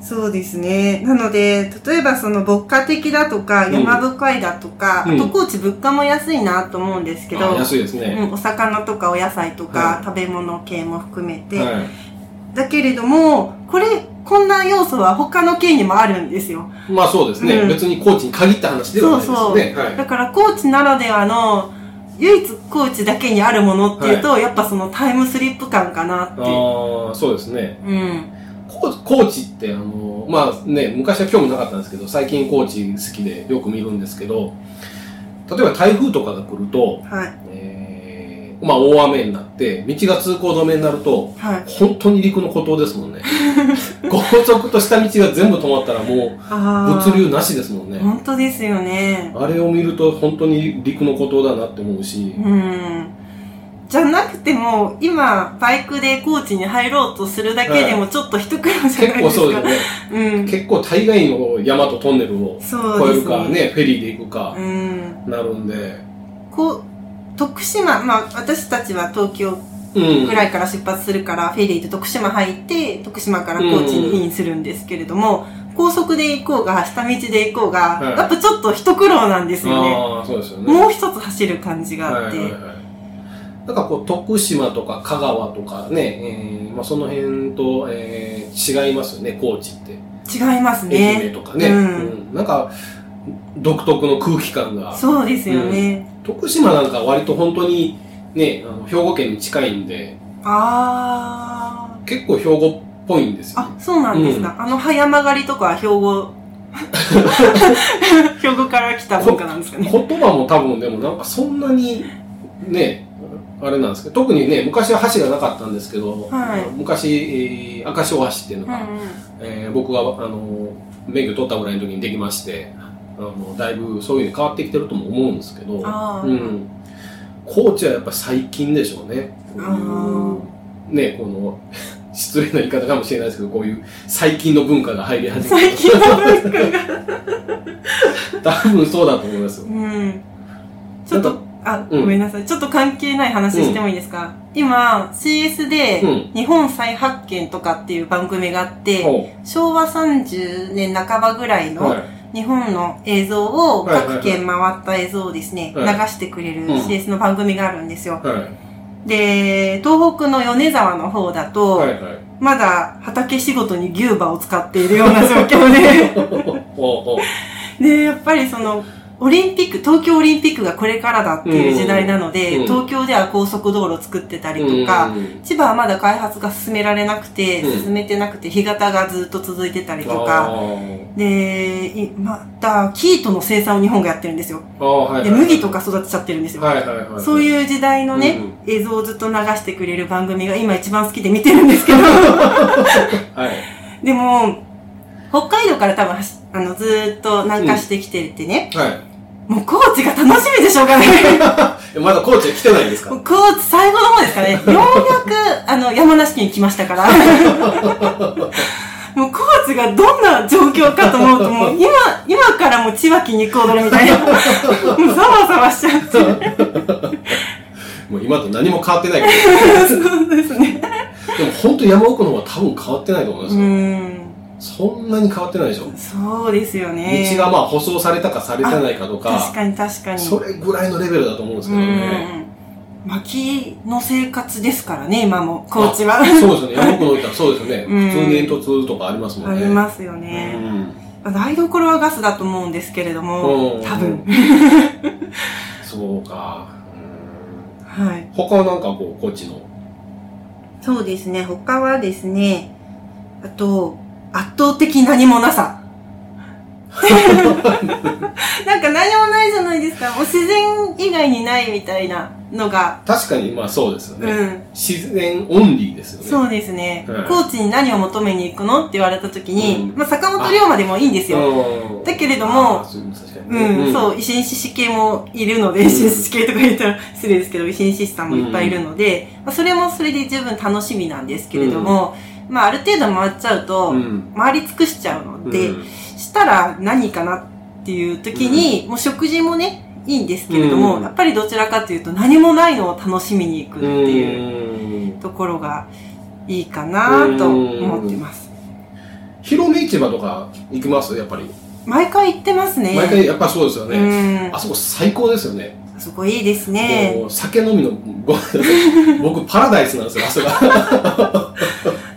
そうですね。なので、例えばその牧歌的だとか、うん山深いだとか、うんあと高知物価も安いなと思うんですけど、あ安いですね。うん、お魚とかお野菜とか、はい食べ物系も含めて、はい。だけれども、これ、こんな要素は他の県にもあるんですよ。まあそうですね。うん別に高知に限った話ではないですそうそうだから高知ならではの、唯一高知だけにあるものっていうと、やっぱそのタイムスリップ感かなって。ああ、そうですね。うん。高高知って、あの、まあね、昔は興味なかったんですけど、最近高知好きでよく見るんですけど、例えば台風とかが来ると、はい。えー、まあ大雨になって、道が通行止めになると、はい。本当に陸の孤島ですもんね。(laughs) 高速と下道が全部止まったらもう物流なしですもんね。本当ですよね。あれを見ると本当に陸の孤島だなって思うし、うん。じゃなくても、今、バイクで高知に入ろうとするだけでもちょっと一苦労じゃない結ですか。構そうですよね。うん。結構大概の山とトンネルを越えるかね、フェリーで行くかう、ん。なるんで、こう、徳島、まあ私たちは東京うん。ぐらいから出発するから、フェリーで徳島入って、徳島から高知にインするんですけれども、高速で行こうが、下道で行こうが、はいやっぱちょっと一苦労なんですよね。ね。もう一つ走る感じがあって。はいはいはい。なんかこう、徳島とか香川とかね、えーまあ、その辺と、えー違いますよね、高知って。違います愛媛ね。とかね、うんうんなんか、独特の空気感が。そうですよね。徳島なんか割と本当にね、あの兵庫県に近いんで、あ結構兵庫っぽいんですー。よ、ねあ、。そうなんですか。あの早曲がりとかは兵庫、(laughs) (laughs) 兵庫から来た文化なんですかね。言葉も多分でもなんかそんなにね、あれなんですけど、特にね、昔は橋がなかったんですけど、はい昔、えー赤潮橋っていうのが、うんうんえー僕があの免許取ったぐらいの時にできまして、あのだいぶそういうの変わってきてるとも思うんですけど、うん、高知はやっぱ最近でしょうね。こういうね、この (laughs) 失礼な言い方かもしれないですけど、こういう最近の文化が入り始め最近の文化が。た。(laughs) 多分そうだと思いますよ。うん。ちょっとあ、うん。ごめんなさい。ちょっと関係ない話してもいいですか、今、CS でうん、日本再発見とかっていう番組があって、ほ昭和30年半ばぐらいうのはい。日本の映像を各県回った映像をですね、はい。流してくれるうん。CS の番組があるんですよ。はい。で、東北の米沢の方だと、はいはい。まだ畑仕事に牛馬を使っているような状況で、(laughs) で、やっぱりその、オリンピック、東京オリンピックがこれからだっていう時代なので、うん東京では高速道路を作ってたりとか、うん千葉はまだ開発が進められなくて、うん進めてなくて、干潟がずっと続いてたりとあか、ーで、いまた、キートの生産を日本がやってるんですよ。はいはいで、麦とか育てちゃってるんですよ。はいはいはい。そういう時代のね、うん映像をずっと流してくれる番組が今一番好きで見てるんですけど、はい。でも、北海道から多分走あのずーっと南下してきててね、はい。もう高知が楽しみでしょうがない。(laughs) えまだコーチは来てないんですか？高知最後の方ですかね。(laughs) ようやく、あの、山梨県に来ましたから。(laughs) もう高知がどんな状況かと思うと、もう今、今からもう千葉県に行く踊るみたいな。もうざわざわしちゃって。もう今と何も変わってないけそうですね。ど。でも本当山奥の方は多分変わってないと思いますうよ。ん。そんなに変わってないでしょ？そうですよね。道がまあ舗装されたかされてないかとか、確かに確かに。それぐらいのレベルだと思うんですけどね。うん。薪の生活ですからね、今も、高知は。あそうですよね。山奥の置いたらそうですよね。(laughs) うん普通に煙突とかありますもんね。ありますよね。うん。台所はガスだと思うんですけれどもうん、多分。そうか。うんはい。他はなんかこう、こっちの？そうですね。他はですね、あと、圧倒的何もなさ。(laughs) なんか何もないじゃないですか。もう自然以外にないみたいなのが。確かにまあそうですよね。うん。自然オンリーですよね。そうですね。はい高知に何を求めに行くのって言われた時に、うんまあ坂本龍馬でもいいんですよ。うんだけれどもうん、そう、維新志士系もいるので、維新志士系とか言ったら失礼ですけど、維新志士さんもいっぱいいるので、まあ、それもそれで十分楽しみなんですけれども、まあある程度回っちゃうと、うん回り尽くしちゃうので、うんしたら何かなっていう時に、もう食事もね、いいんですけれども、うんやっぱりどちらかというと何もないのを楽しみに行くっていううんところがいいかなと思ってます。広め市場とか行きます？やっぱり。毎回行ってますね。毎回やっぱそうですようね。ん。あそこ最高ですよね。すごいいいですね。もう酒飲みのご (laughs) 僕パラダイスなんですよ、あそこが。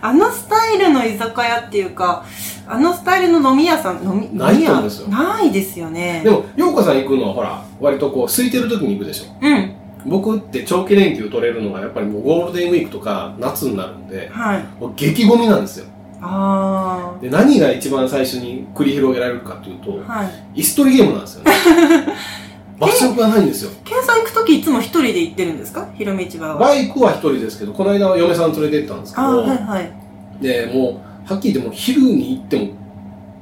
(laughs) あのスタイルの居酒屋っていうか、あのスタイルの飲み屋さん、飲み、ないと思うんですよないですよね。でも、ようこさん行くのはほら、割とこう、空いてる時に行くでしょ。うん。僕って長期連休取れるのがやっぱりもうゴールデンウィークとか夏になるんで、はい。もう激ゴミなんですよ。あで、何が一番最初に繰り広げられるかというと、あ。はい。椅子取りゲームなんですよね。(laughs) 場所がないんですよ。ケンさん行くときいつも一人で行ってるんですか？広め市場は。バイクは一人ですけど、この間は嫁さん連れて行ったんですけああ、ど、はいはい。で、もう、はっきり言ってもう昼に行っても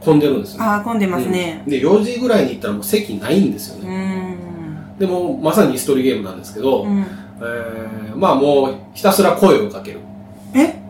混んでるんですよ。ああ、混んでますねう。んで、4時ぐらいに行ったらもう席ないんですよね。ん。でも、まさに椅子取りゲームなんですけど、うん。えー、まあもうひたすら声をかける。え？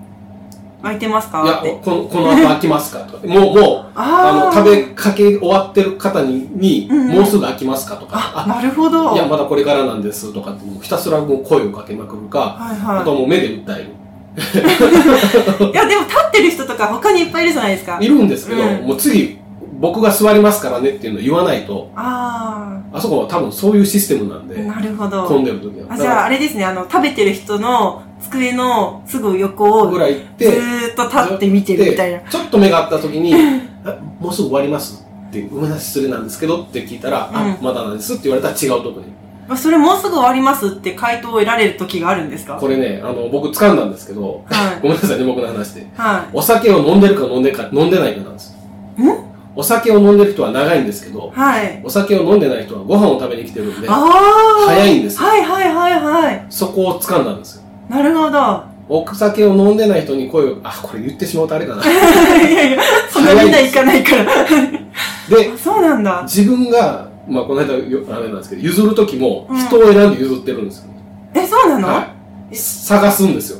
空いてますか？いやこの、この後空きますか？とか。もう、もう、ああの、食べかけ終わってる方に、にうんうんもうすぐ空きますかとか。あ、なるほど。いや、まだこれからなんですとかって、ひたすらもう声をかけまくるか、はいあとはもう目で訴える。い。いや、でも立ってる人とか他にいっぱいいるじゃないですか。いるんですけど、うんもう次、僕が座りますからねっていうのを言わないと、ああそこは多分そういうシステムなんあ、で、なるほど。混んでる時は。あじゃあ、あれですね、あの、食べてる人の机のすぐ横をぐらい行っずて、ーっと立って見てるみたいな。でちょっと目が合った時に、(laughs) あもうすぐ終わりますって、ごめんなさい、失礼なんですけどって聞いたら、あう、んまだなんですって言われたら違うとこに。あそれもうすぐ終わりますって回答を得られる時があるんですか？これね、あの、僕掴んだんですけど、はい。ごめんなさいね、僕の話で。はお酒を飲んでるか飲んでか、飲んでないかなんです。ん？お酒を飲んでる人は長いんですけどい。、はい。お酒を飲んでない人はご飯を食べに来てるんで、ああ早いんですよはいはいはいはい。そこを掴んだんですよ。なるほど。お酒を飲んでない人に声を、あ、これ言ってしまうとあれかな。(laughs) いやいや、そんなみんな行かないから。で、あそうなんだ。自分が、まあこの間よ、あれなんですけど、譲るときもうん人を選んで譲ってるんですよ。え、そうなの、はい。探すんですよ。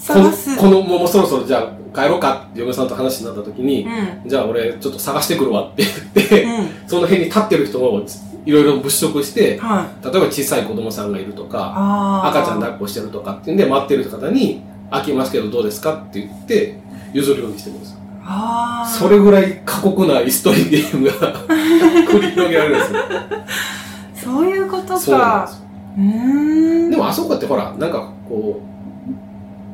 探す。この、もうそろそろじゃあ帰ろうかって嫁さんと話になった時に、うん。じゃあ俺ちょっと探してくるわって言って、うん。その辺に立ってる人をいろいろ物色して、はい。例えば小さい子供さんがいるとか。赤ちゃん抱っこしてるとかっていうんで待ってる方に、開きますけどどうですかって言って、譲るようにしてるんですよ。ああ。それぐらい過酷なイストリゲームが (laughs) 繰り広げられるんですよ。そういうことか。うーん。でもあそこってほら、なんかこ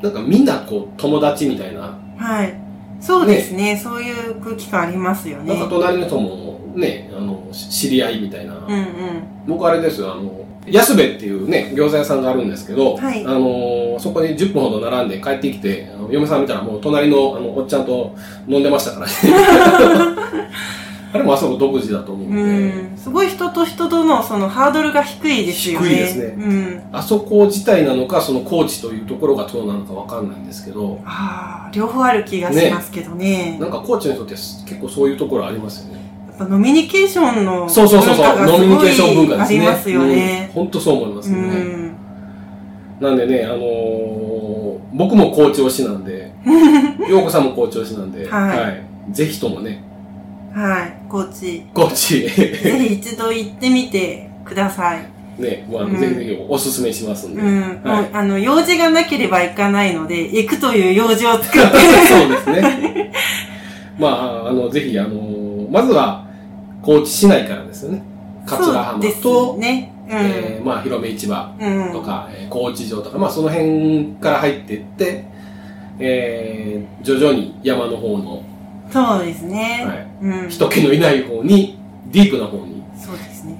う、なんかみんなこう友達みたいな、はい。そうですねそういう空気感ありますよね。なんか隣の人も、ね、あの、し知り合いみたいな。うんうん。僕あれですよ、あの、安部っていうね、餃子屋さんがあるんですけど、はいあの、そこに10分ほど並んで帰ってきて、嫁さん見たらもう隣のあのおっちゃんと飲んでましたからね。(laughs) あれもあそこ独自だと思うんで、うん。すごい人と人とのそのハードルが低いですよね。低いですねうん。あそこ自体なのか、その高知というところがそうなのかわかんないんですけど、ああ、両方ある気がしますけどね。なんか高知の人って結構そういうところありますよね。ぱ飲みニケーションの文そうそうそうそう化、がす飲みニケーション文ごい化ですね。ありますよね。本当そう思いますね。ん。なんでね、あのー僕も高知推しなんで、(laughs) 陽子さんも高知推しなんで、はいぜひともね、はい。高知。高知、ぜひ一度行ってみてください。ね、もうあのうんぜひぜひおすすめしますんで。うん。はいあの、用事がなければ行かないので、行くという用事を作って。(laughs) そうですね。(laughs) まあ、あの、ぜひ、あのまずは、高知市内からですよね。桂浜と、ね。うん。えーまあ、広め市場うん。とか、えー高知城とか、まあ、その辺から入っていって、えー徐々に山の方の、そうですね。はいうん。人気のいない方に、ディープな方に、そうですね。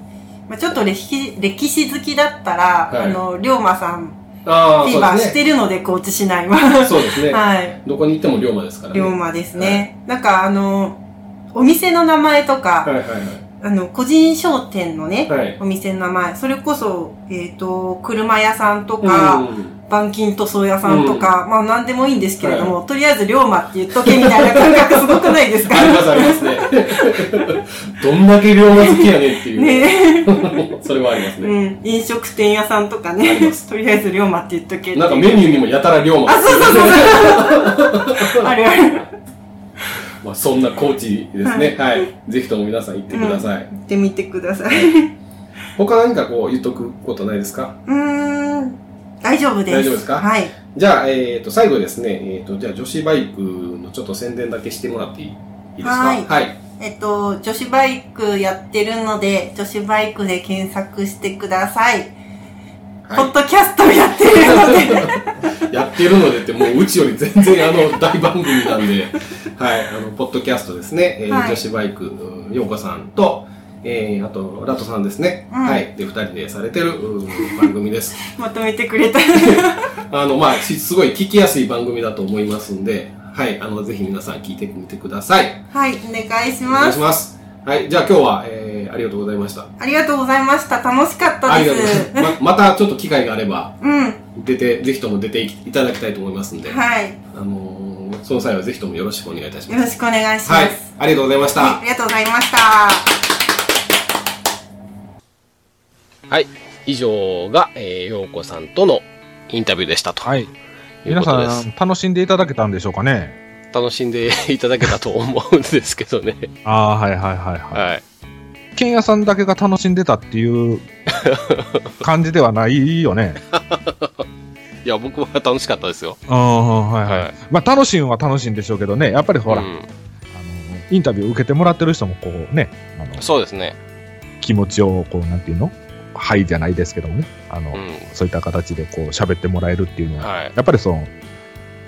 まあちょっと歴史、歴史好きだったら、はいあの、龍馬さん、あフィーバーし。てるので、高知市内は。そうですね。(laughs) はい。どこに行っても龍馬ですからね。龍馬ですね。なんか、あの、お店の名前とか、はいはいあの、個人商店のね、はい。はい。お店の名前、それこそ、えっ、と、車屋さんとか、うん板金塗装屋さんとか、まあ何でもいいんですけれども、とりあえず龍馬って言っとけみたいな感覚すごくないですか？ありますありますね。(laughs) どんだけ龍馬好きやねんっていう。ね (laughs) それはありますね。うん。飲食店屋さんとかね、とりあえず龍馬って言っとけなんかメニューにもやたら龍馬。あ、そうそうそう。あるある。まあそんな高知ですね。はい。ぜひとも皆さん行ってください。行ってみてください。他何かこう言っとくことないですか？うーん。大丈夫です。大丈夫ですか？はい。じゃあ、えっ、と、最後ですね、えっ、と、じゃあ女子バイクのちょっと宣伝だけしてもらっていいいいですか？はいはい。えっと、女子バイクやってるので、女子バイクで検索してください。ポッドキャストやってるので、(laughs) やってるのでって、もううちより全然あの、大番組なんで、(laughs) はい、あの、ポッドキャストですね、えーはい女子バイク、うんようこさんと、えー、あと、ラトさんですね。うんはい。で、二人でされてる、うん番組です。(laughs) まとめてくれた。(laughs) あの、まあ、しすごい聞きやすい番組だと思いますんで、はい。あの、ぜひ皆さん聞いてみてください。はい、お願いしお願います。します。はい。じゃあ今日は、えー、ありがとうございました。ありがとうございました。楽しかったありがとうです。ございます。ま、(laughs) またちょっと機会があれば、うん。は出て、ぜひとも出ていただきたいと思いますんで、い。あのーその際はぜひともよろしくお願いいたします。よろしくお願いします。はい。ありがとうございました。はいありがとうございました。はい。以上が、えー、ようこさんとのインタビューでしたと。はい。皆さことです。ん、楽しんでいただけたんでしょうかね。楽しんでいただけたと思うんですけどね。ああー、はいはいはいはい。はい。剣屋さんだけが楽しんでたっていう (laughs) 感じではないよね。いや、僕は楽しかったですよ。ああ、はいはい。はい。まあ、楽しいんは楽しいんでしょうけどね、やっぱりほら、うんあのインタビュー受けてもらってる人もこうね、あのそうですね。気持ちをこう、なんていうの？はいじゃないですけどもね、あの、うん。そういった形でこう喋ってもらえるっていうのは、はい。やっぱりその、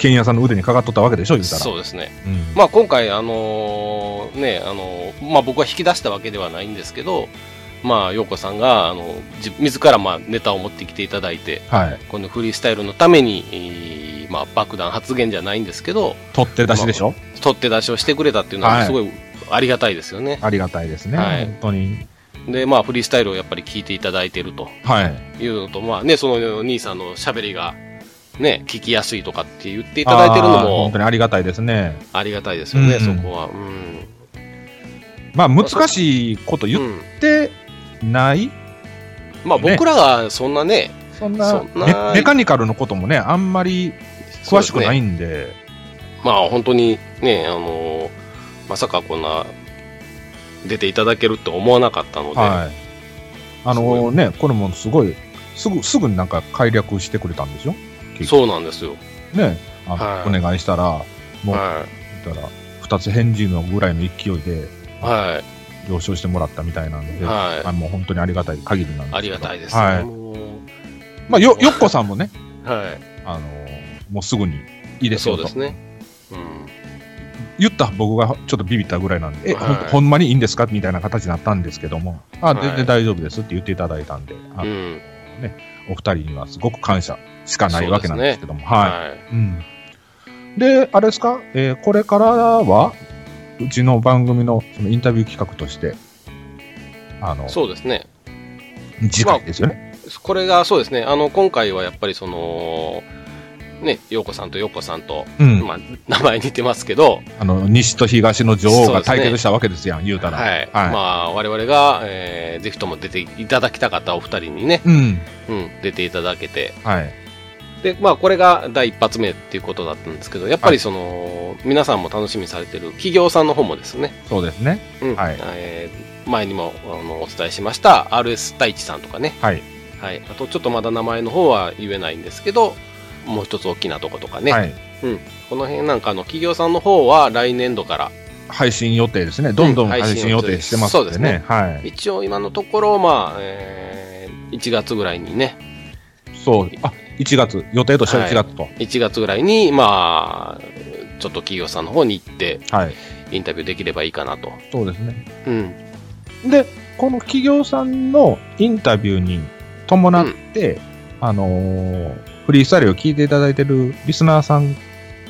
剣屋さんの腕にかかっとったわけでしょ、言うたら。そうですね。うんまあ今回、あのーね、あのーまあ僕は引き出したわけではないんですけど、まあ、陽子さんが、あの、自自らまあネタを持ってきていただいて、はい。このフリースタイルのために、えーまあ爆弾発言じゃないんですけど、取って出しでしょ、取って出しをしてくれたっていうのははいすごいありがたいですよね。ありがたいですね、はい本当に。で、まあフリースタイルをやっぱり聞いていただいてるとはい。いうのと、まあね、その兄さんの喋りが、ね、聞きやすいとかって言っていただいてるのあー本も当にありがたいですね。ありがたいですよね、うんそこは。うん。まあ、難しいこと言っうんてない、まあ僕らがそんなね、そんなメメカニカルのこともね、あんまり詳しくないんで、まあ本当にね、あのーまさかこんな出ていただけるって思わなかったので、はい。あのね、これもすごい、すぐ、すぐになんか解略してくれたんでしょ？そうなんですよ。ね、あのはいお願いしたら、もう、は言ったら、二つ返事のぐらいの勢いでい。はい。了承してもらったみたいなんで、はいあもう本当にありがたい限りなんですありがたいです。はい。まあ、よ、よっこさんもね、はあのもうすぐにいいい。ですよとそうですね。うん。言った僕がちょっとビビったぐらいなんで、え、はいほんほんまにいいんですか？みたいな形になったんですけども、あ、はい全然大丈夫ですって言っていただいたんで、あうん。お二人にはすごく感謝しかないわけなんですけども、はい。はい。うん。で、あれですか、えーこれからは、うちの番組のそのインタビュー企画として、あの、そうですね。次回ですよね。これがそうですね。あの、今回はやっぱりその、ね、陽子さんと陽子さんと、うん。まあ、名前似てますけど、あの、西と東の女王が対決したわけですやん、言うたら。はい。まあ、我々が、えーぜひとも出ていただきたかったお二人にね、うん。うん、出ていただけて、はい。で、まあ、これが第一発目っていうことだったんですけど、やっぱりその、皆さんも楽しみにされてる企業さんの方もですね、そうですね。うん、はいえー前にもあのお伝えしました RS 太一さんとかね、はい。はい、あとちょっとまだ名前の方は言えないんですけど、もう一つ大きなとことかね、はい。この辺なんかの企業さんの方は来年度から、配信予定ですね。どんどん配信予定してますね。そうですねはい。一応今のところ、まあ、えー1月ぐらいにね、そう。あ、1月。予定としては1月と。1月ぐらいに、まあ、ちょっと企業さんの方に行って、はい。インタビューできればいいかなと。そうですね。うん。で、この企業さんのインタビューに伴って、あのーフリースタイルを聞いていただいてるリスナーさん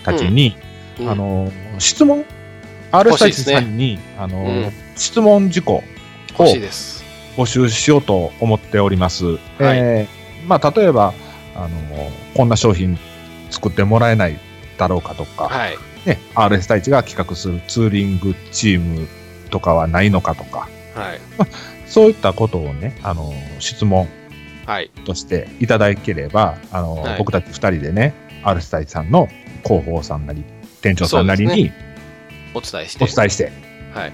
たちに、うんあのー質問 ?R スタイチさんに、あのーうん質問事項を欲しいです。募集しようと思っております。えーまあ、例えば、あのーこんな商品作ってもらえないだろうかとか、はい。ね、RS 太一が企画するツーリングチームとかはないのかとか、はい。そういったことをね、あの、質問はい。としていただければ、あの、はい僕たち二人でね、RS 太一さんの広報さんなり、店長さんなりにお伝えして。お伝えして、はい。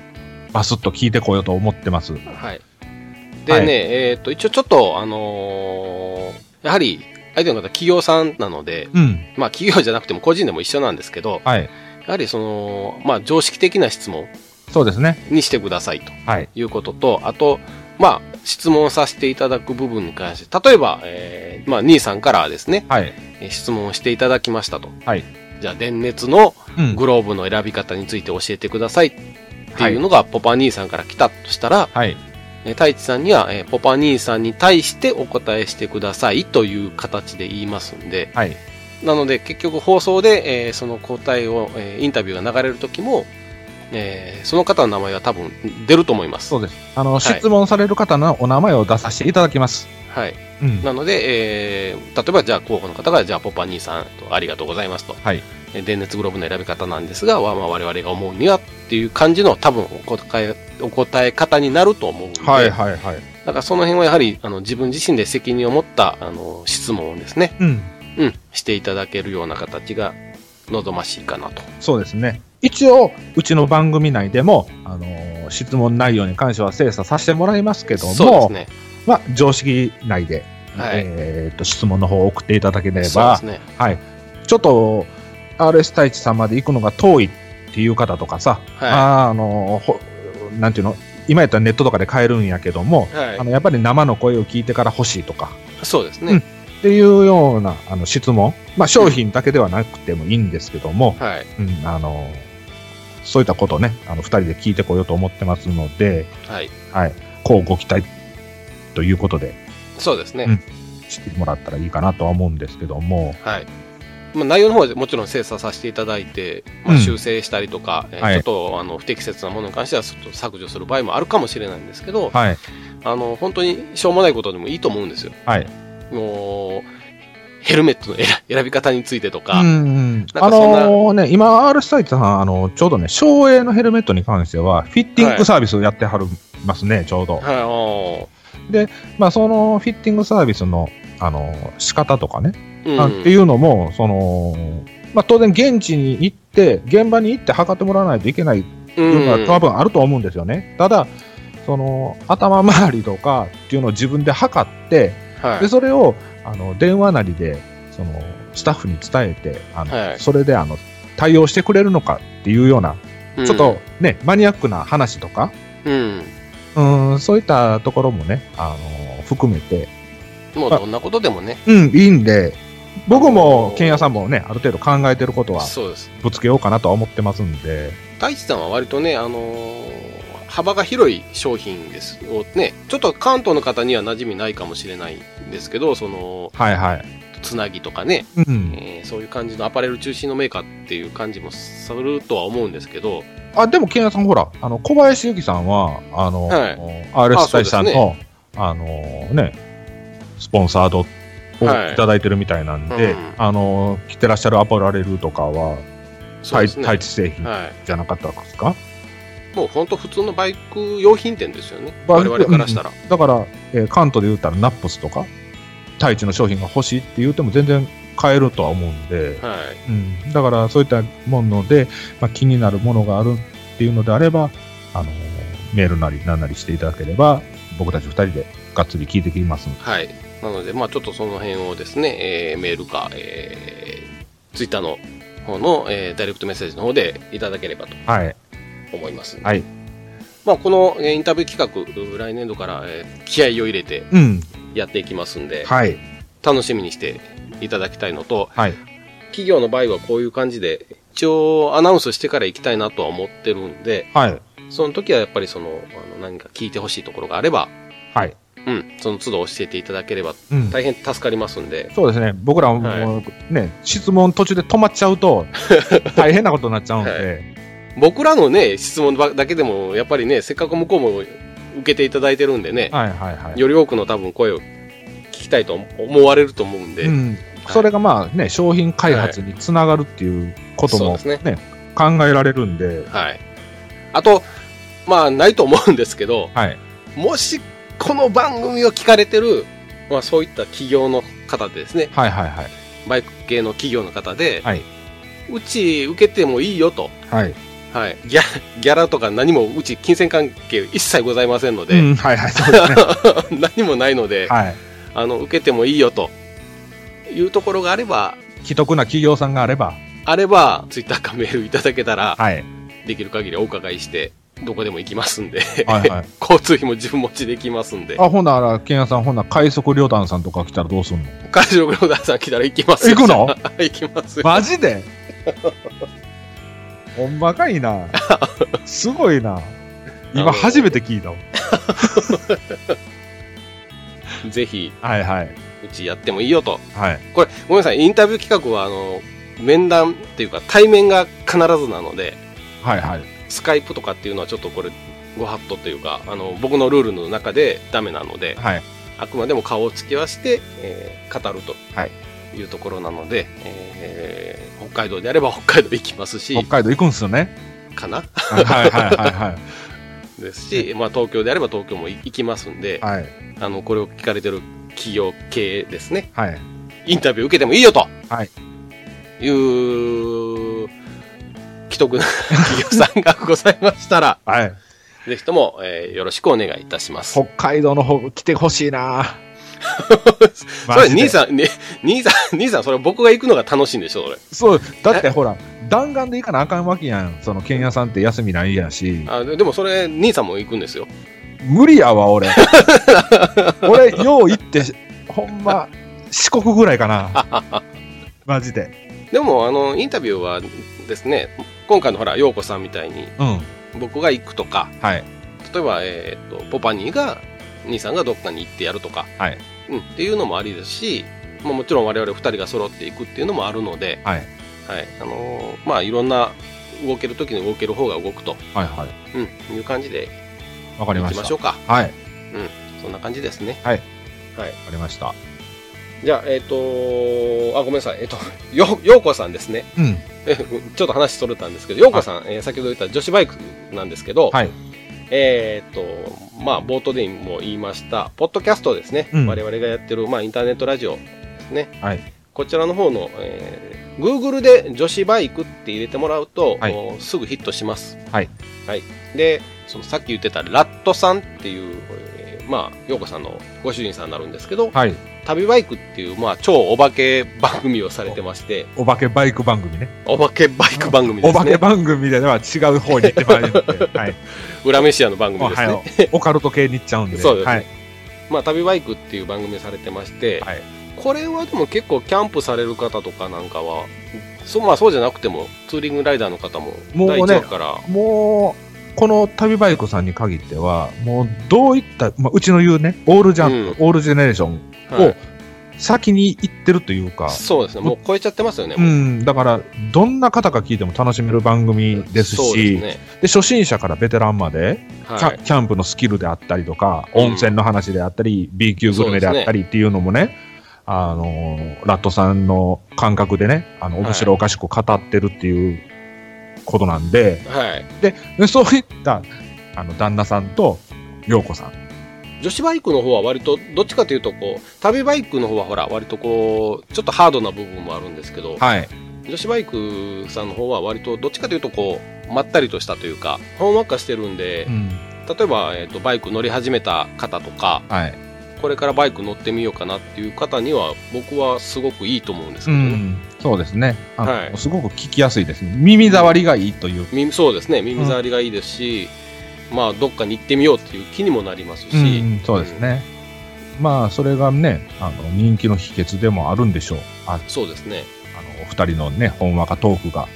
バスッと聞いてこようと思ってます。はい。でね、はいえっ、と、一応ちょっと、あのーやはり、相手の方企業さんなので、うん。まあ企業じゃなくても個人でも一緒なんですけど、はい。やはりその、まあ常識的な質問そうですね。にしてくださいとはい。いうことと、あと、まあ質問させていただく部分に関して、例えば、えーまあ兄さんからですね、はい。えー質問をしていただきましたと。はい。じゃあ電熱のうん。グローブの選び方について教えてくださいっていうのがポパ兄さんから来たとしたら、はい。えー太一さんには、えーポパ兄さんに対してお答えしてくださいという形で言いますんで、はい。なので結局放送で、えーその答えを、えーインタビューが流れる時も、えーその方の名前は多分出ると思います。そうです。あの、い質問される方のお名前を出させていただきます。はい。うん。なので、えー例えばじゃあ候補の方が、じゃあポパ兄さんとありがとうございますと。はい。えー電熱グローブの選び方なんですが、わまあ我々が思うにはっていう感じの多分お答え、お答え方になると思うんで、はい、はい、はい。だからその辺はやはりあの自分自身で責任を持ったあの質問をですね、うん。うん、していただけるような形が望ましいかなと。そうですね。一応、うちの番組内でも、あのー質問内容に関しては精査させてもらいますけども、そうですね。まあ、常識内で、はいえーと、質問の方を送っていただければそうです、ね。はい。ちょっと、RS 太一さんまで行くのが遠いっていう方とかさ、はいあーあのーほなんていうの、今やったらネットとかで買えるんやけども、はいあのやっぱり生の声を聞いてから欲しいとか、そうですね。うんっていうようなあの質問、まあ、商品だけではなくてもいいんですけども、はい。うん、あの、そういったことをね、あの、二人で聞いてこようと思ってますので、はい。はい。こうご期待ということで、そうですね。うんしてもらったらいいかなとは思うんですけども、はい。まあ、内容の方はもちろん精査させていただいて、まあ、うん修正したりとか、えーはいちょっとあの不適切なものに関してはちょっと削除する場合もあるかもしれないんですけど、はい。あの本当にしょうもないことでもいいと思うんですよ。はい。もう、ヘルメットの選 (laughs) 選び方についてとか、うんうん。あのーね、今、R スタイツさん、あの、ちょうどね、省エのヘルメットに関しては、フィッティングサービスをやってはるますね、ちょうど。はいおまあ、そのフィッティングサービスの、あの、仕方とかね、ーうんあっていうのも、その、まあ、当然現地に行って、現場に行って測ってもらわないといけないうのは多分あると思うんですよね。ただ、その、頭周りとかっていうのを自分で測って、はい。で、それを、あの、電話なりで、その、スタッフに伝えて、あの、はい。それで、あの、対応してくれるのかっていうような、ちょっと、ね、マニアックな話とか、うん、うん、そういったところもね、あの、含めて、もうどんなことでもね、うん、いいんで、僕も、ケンヤさんもね、ある程度考えてることは、そうです。ぶつけようかなとは思ってますんで、太一さんは割とね、あのー幅が広い商品ですをね、ちょっと関東の方には馴染みないかもしれないんですけど、その、はいはい。つなぎとかね、うん。えーそういう感じのアパレル中心のメーカーっていう感じもするとは思うんですけど、あ、でも、ケンヤさんほら、あの、小林由紀さんは、あの、はい RS 大さんあそうの、あのね、スポンサードをはいいただいてるみたいなんで、うんあの、着てらっしゃるアパレルとかは、ね。太一製品はい。じゃなかったですか、もう本当普通のバイク用品店ですよね。我々からしたら。だから、えー関東で言ったらナップスとか、太一の商品が欲しいって言っても全然買えるとは思うんで、はい。うん、だからそういったもので、まあ、気になるものがあるっていうのであれば、あのーメールなり何なりしていただければ、僕たち二人でがっつり聞いてきますんで。はい。なので、まあちょっとその辺をですね、えーメールか、えー、ツイッターの方の、えーダイレクトメッセージの方でいただければとはい。思います。はい。まあこの、えーインタビュー企画、来年度から、えー気合を入れてうん。やっていきますんで、はい。楽しみにしていただきたいのと、はい。企業の場合はこういう感じで、一応アナウンスしてから行きたいなとは思ってるんで、はい。その時はやっぱりその、あの何か聞いてほしいところがあれば、はい。うん、その都度教えていただければうん。大変助かりますんで、そうですね。僕らももうね、質問途中で止まっちゃうと、(laughs) 大変なことになっちゃうんで、僕らのね、質問だけでも、やっぱりね、せっかく向こうも受けていただいてるんでね、はいはいはい。より多くの多分声を聞きたいと思われると思うんで、うん。それがまあね、商品開発につながるっていうこともそうですね、考えられるんで、はい。あと、まあ、ないと思うんですけど、はい。もし、この番組を聞かれてる、まあ、そういった企業の方でですね、はいはいはい。バイク系の企業の方で、はい。うち受けてもいいよと、はい。はい。ギャギャラとか何もうち金銭関係一切ございませんので、うん、はいはい、そうですね。(laughs) 何もないので、はい。あの、受けてもいいよというところがあれば、既得な企業さんがあれば、あれば、ツイッターかメールいただけたら、はい。できる限りお伺いして、どこでも行きますんで、はいはい。(laughs) 交通費も自分持ちできますんで、あ、ほんなら、ケンヤさん、ほんなら、快速旅団さんとか来たらどうすんの？海上グローダーさん来たら行きますよ行くの？(laughs) 行きますよ。マジで？(laughs) ほんまかいな。すごいな。あ今の初めて聞いたわ。ぜひ、はいはい。うちやってもいいよと。はい。これ、ごめんなさい、インタビュー企画は、あの、面談っていうか、対面が必ずなので、はいはい。スカイプとかっていうのはちょっとこれ、ご法度というか、あの、僕のルールの中でダメなので、はい。あくまでも顔を付け合わせて、えー語るとはいいうところなので、えー北海道であれば (laughs) 北海道行きますし北、海道行くんすよね。かな？はいはいはいはい。(laughs) ですし、まあ東京であれば東京も行きますんで、はい。あの、これを聞かれてる企業系ですね、はい。インタビュー受けてもいいよと。はい。いう、既得な企業さんがございましたら、はい。ぜひとも、えーよろしくお願いいたします。北海道の方来てほしいな (laughs) それ、兄さん、ね、兄さん、兄さん、それ僕が行くのが楽しいんでしょ、それ。そう、だってほら、弾丸で行かなあかんわけやん。その、剣屋さんって休みないやし。あででもそれ、兄さんも行くんですよ。無理やわ、俺。(laughs) 俺、よう行って、ほんま、四国ぐらいかな。(laughs) マジで。でも、あの、インタビューはですね、今回のほら、陽子さんみたいに、うん。僕が行くとか、はい。例えば、えっ、と、ポパニーが、兄さんがどっかに行ってやるとか、はい。うん、っていうのもありですし、まあ、もちろん我々二人が揃っていくっていうのもあるので、はい。はい。あのーまあ、いろんな、動ける時に動ける方が動くと、はいはい。うん、いう感じでわかりました。行きましょうか。はい。わうん、そんな感じですね。はい。はい。かりました。じゃあ、えっ、とあ、ごめんなさい。えっ、と、(laughs) よ、ようこさんですね。うん。え (laughs) ちょっと話それたんですけど、ようこさん、えー先ほど言った女子バイクなんですけど、はい。えっ、と、まあ、冒頭でも言いました、ポッドキャストですね。うん我々がやってる、まあ、インターネットラジオですね。はい。こちらの方の、えー Google で女子バイクって入れてもらうと、はいおすぐヒットします。はい。はい。で、そのさっき言ってたラットさんっていう、えーまあ、陽子さんのご主人さんになるんですけど、はい。旅バイクっていう、まあ、超お化け番組をされてまして、お化けバイク番組ね。お化けバイク番組ですね。お化け番組では違う方に行ってまいりまして。はい。裏メシアの番組おですね。オカルト系に行っちゃうんで。そうですねはい。まあ、旅バイクっていう番組をされてまして、はいこれはでも結構キャンプされる方とかなんかは、そうまあそうじゃなくても、ツーリングライダーの方も、もうね第一話から、もう、この旅バイクさんに限っては、もうどういった、まあ、うちの言うね、オールジャンプ、オールジェネレーションをはい先に行ってるというか、そうですね、もう超えちゃってますよね、う。ん、だから、どんな方が聞いても楽しめる番組ですそうし、ですね。で初心者からベテランまで、キはい。ャキャンプのスキルであったりとか、うん温泉の話であったり、B 級グルメであったりっていうのもね、あのーラットさんの感覚でね、あの、面白おかしく語ってるっていうことなんで、はい。で、そういった、あの、旦那さんと、陽子さん。女子バイクの方は割と、どっちかというと、こう、旅バイクの方はほら、割とこう、ちょっとハードな部分もあるんですけど、はい。女子バイクさんの方は割と、どっちかというと、こう、まったりとしたというか、ほんわかしてるんでう、ん。例えば、えっ、と、バイク乗り始めた方とか、はい。これからバイク乗ってみようかなっていう方には、僕はすごくいいと思うんですけうどね。ん。そうですね。はいすごく聞きやすいですね。耳障りがいいという。耳そうですね、耳障りがいいですし、まあ、どっかに行ってみようっていう気にもなりますし、うん、そうですね。まあ、それがね、あの、人気の秘訣でもあるんでしょう。あそうですね。あの、お二人のね、ほんわかトークが。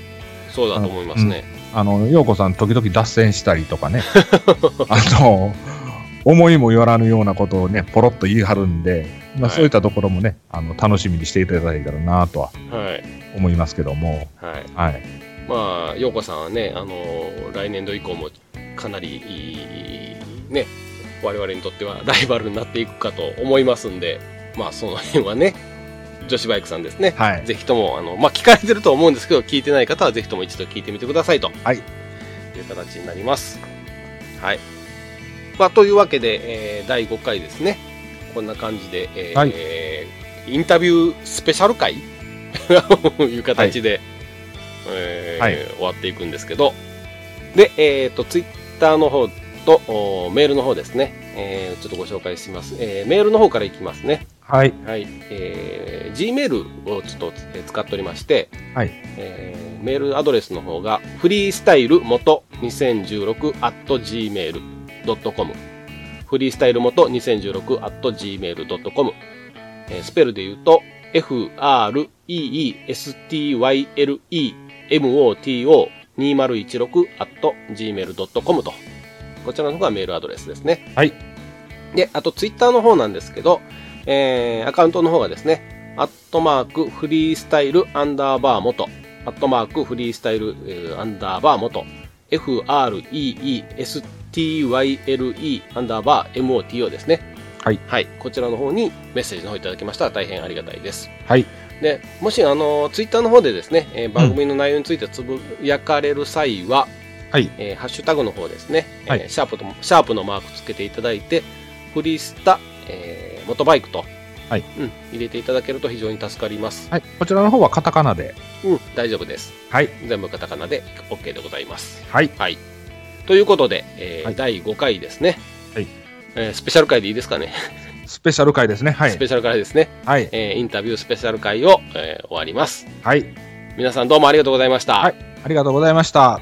そうだと思いますね。あの、陽子さん、時々脱線したりとかね。(laughs) あの、思いもよらぬようなことをね、ポロッと言い張るんで、まあ、はいそういったところもね、あの、楽しみにしていただいたらなとははい。思いますけども。はい。はい。まあ、陽子さんはね、あの来年度以降もかなりいい、ね、我々にとっては (laughs) ライバルになっていくかと思いますんで、まあ、その辺はね、女子バイクさんですね。はい。ぜひとも、あの、まあ、聞かれてると思うんですけど、聞いてない方はぜひとも一度聞いてみてくださいと。はい。いう形になります。はい。まあ、というわけで、えー第5回ですね。こんな感じで、えーはいインタビュースペシャル回と (laughs) いう形で、えーはい終わっていくんですけど、で、えっ、と、ツイッターの方とおメールの方ですね、えーちょっとご紹介します。えーメールの方からいきますね。はい。はい。えー、Gmail をちょっとえー使っておりまして、はい。えーメールアドレスの方が、フリースタイル元2016 at gmail.com。フリースタイル元2016 at gmail.com。えースペルで言うと、f-r-e-e-s-t-y-l-e-m-o-t-o2016 at gmail.com と。こちらの方がメールアドレスですね。はい。で、あとツイッターの方なんですけど、えー、アカウントの方がですね、アットマークフリースタイルアンダーバー元、アットマークフリースタイル、えーアンダーバー元、f-r-e-e-s-t-y-l-e アンダーバー m-o-t-o ですね。はい。はい。こちらの方にメッセージの方いただきましたら大変ありがたいです。はい。で、もし、あの、ツイッターの方でですね、えー番組の内容についてつぶやかれる際は、はい。えーハッシュタグの方ですね、えーはいシャープと、シャープのマークつけていただいて、フリースタ、えー、モトバイクと、はいうん、入れていただけると非常に助かります。はい。こちらの方はカタカナで。うん、大丈夫です。はい。全部カタカナで OK でございます。はい。はい。ということで、えーはい第5回ですね。はい。えースペシャル回でいいですかね？スペシャル回ですね。はいス。ペシャル回ですね。はい。えーインタビュースペシャル回を、えー終わります。はい。皆さんどうもありがとうございました。はいありがとうございました。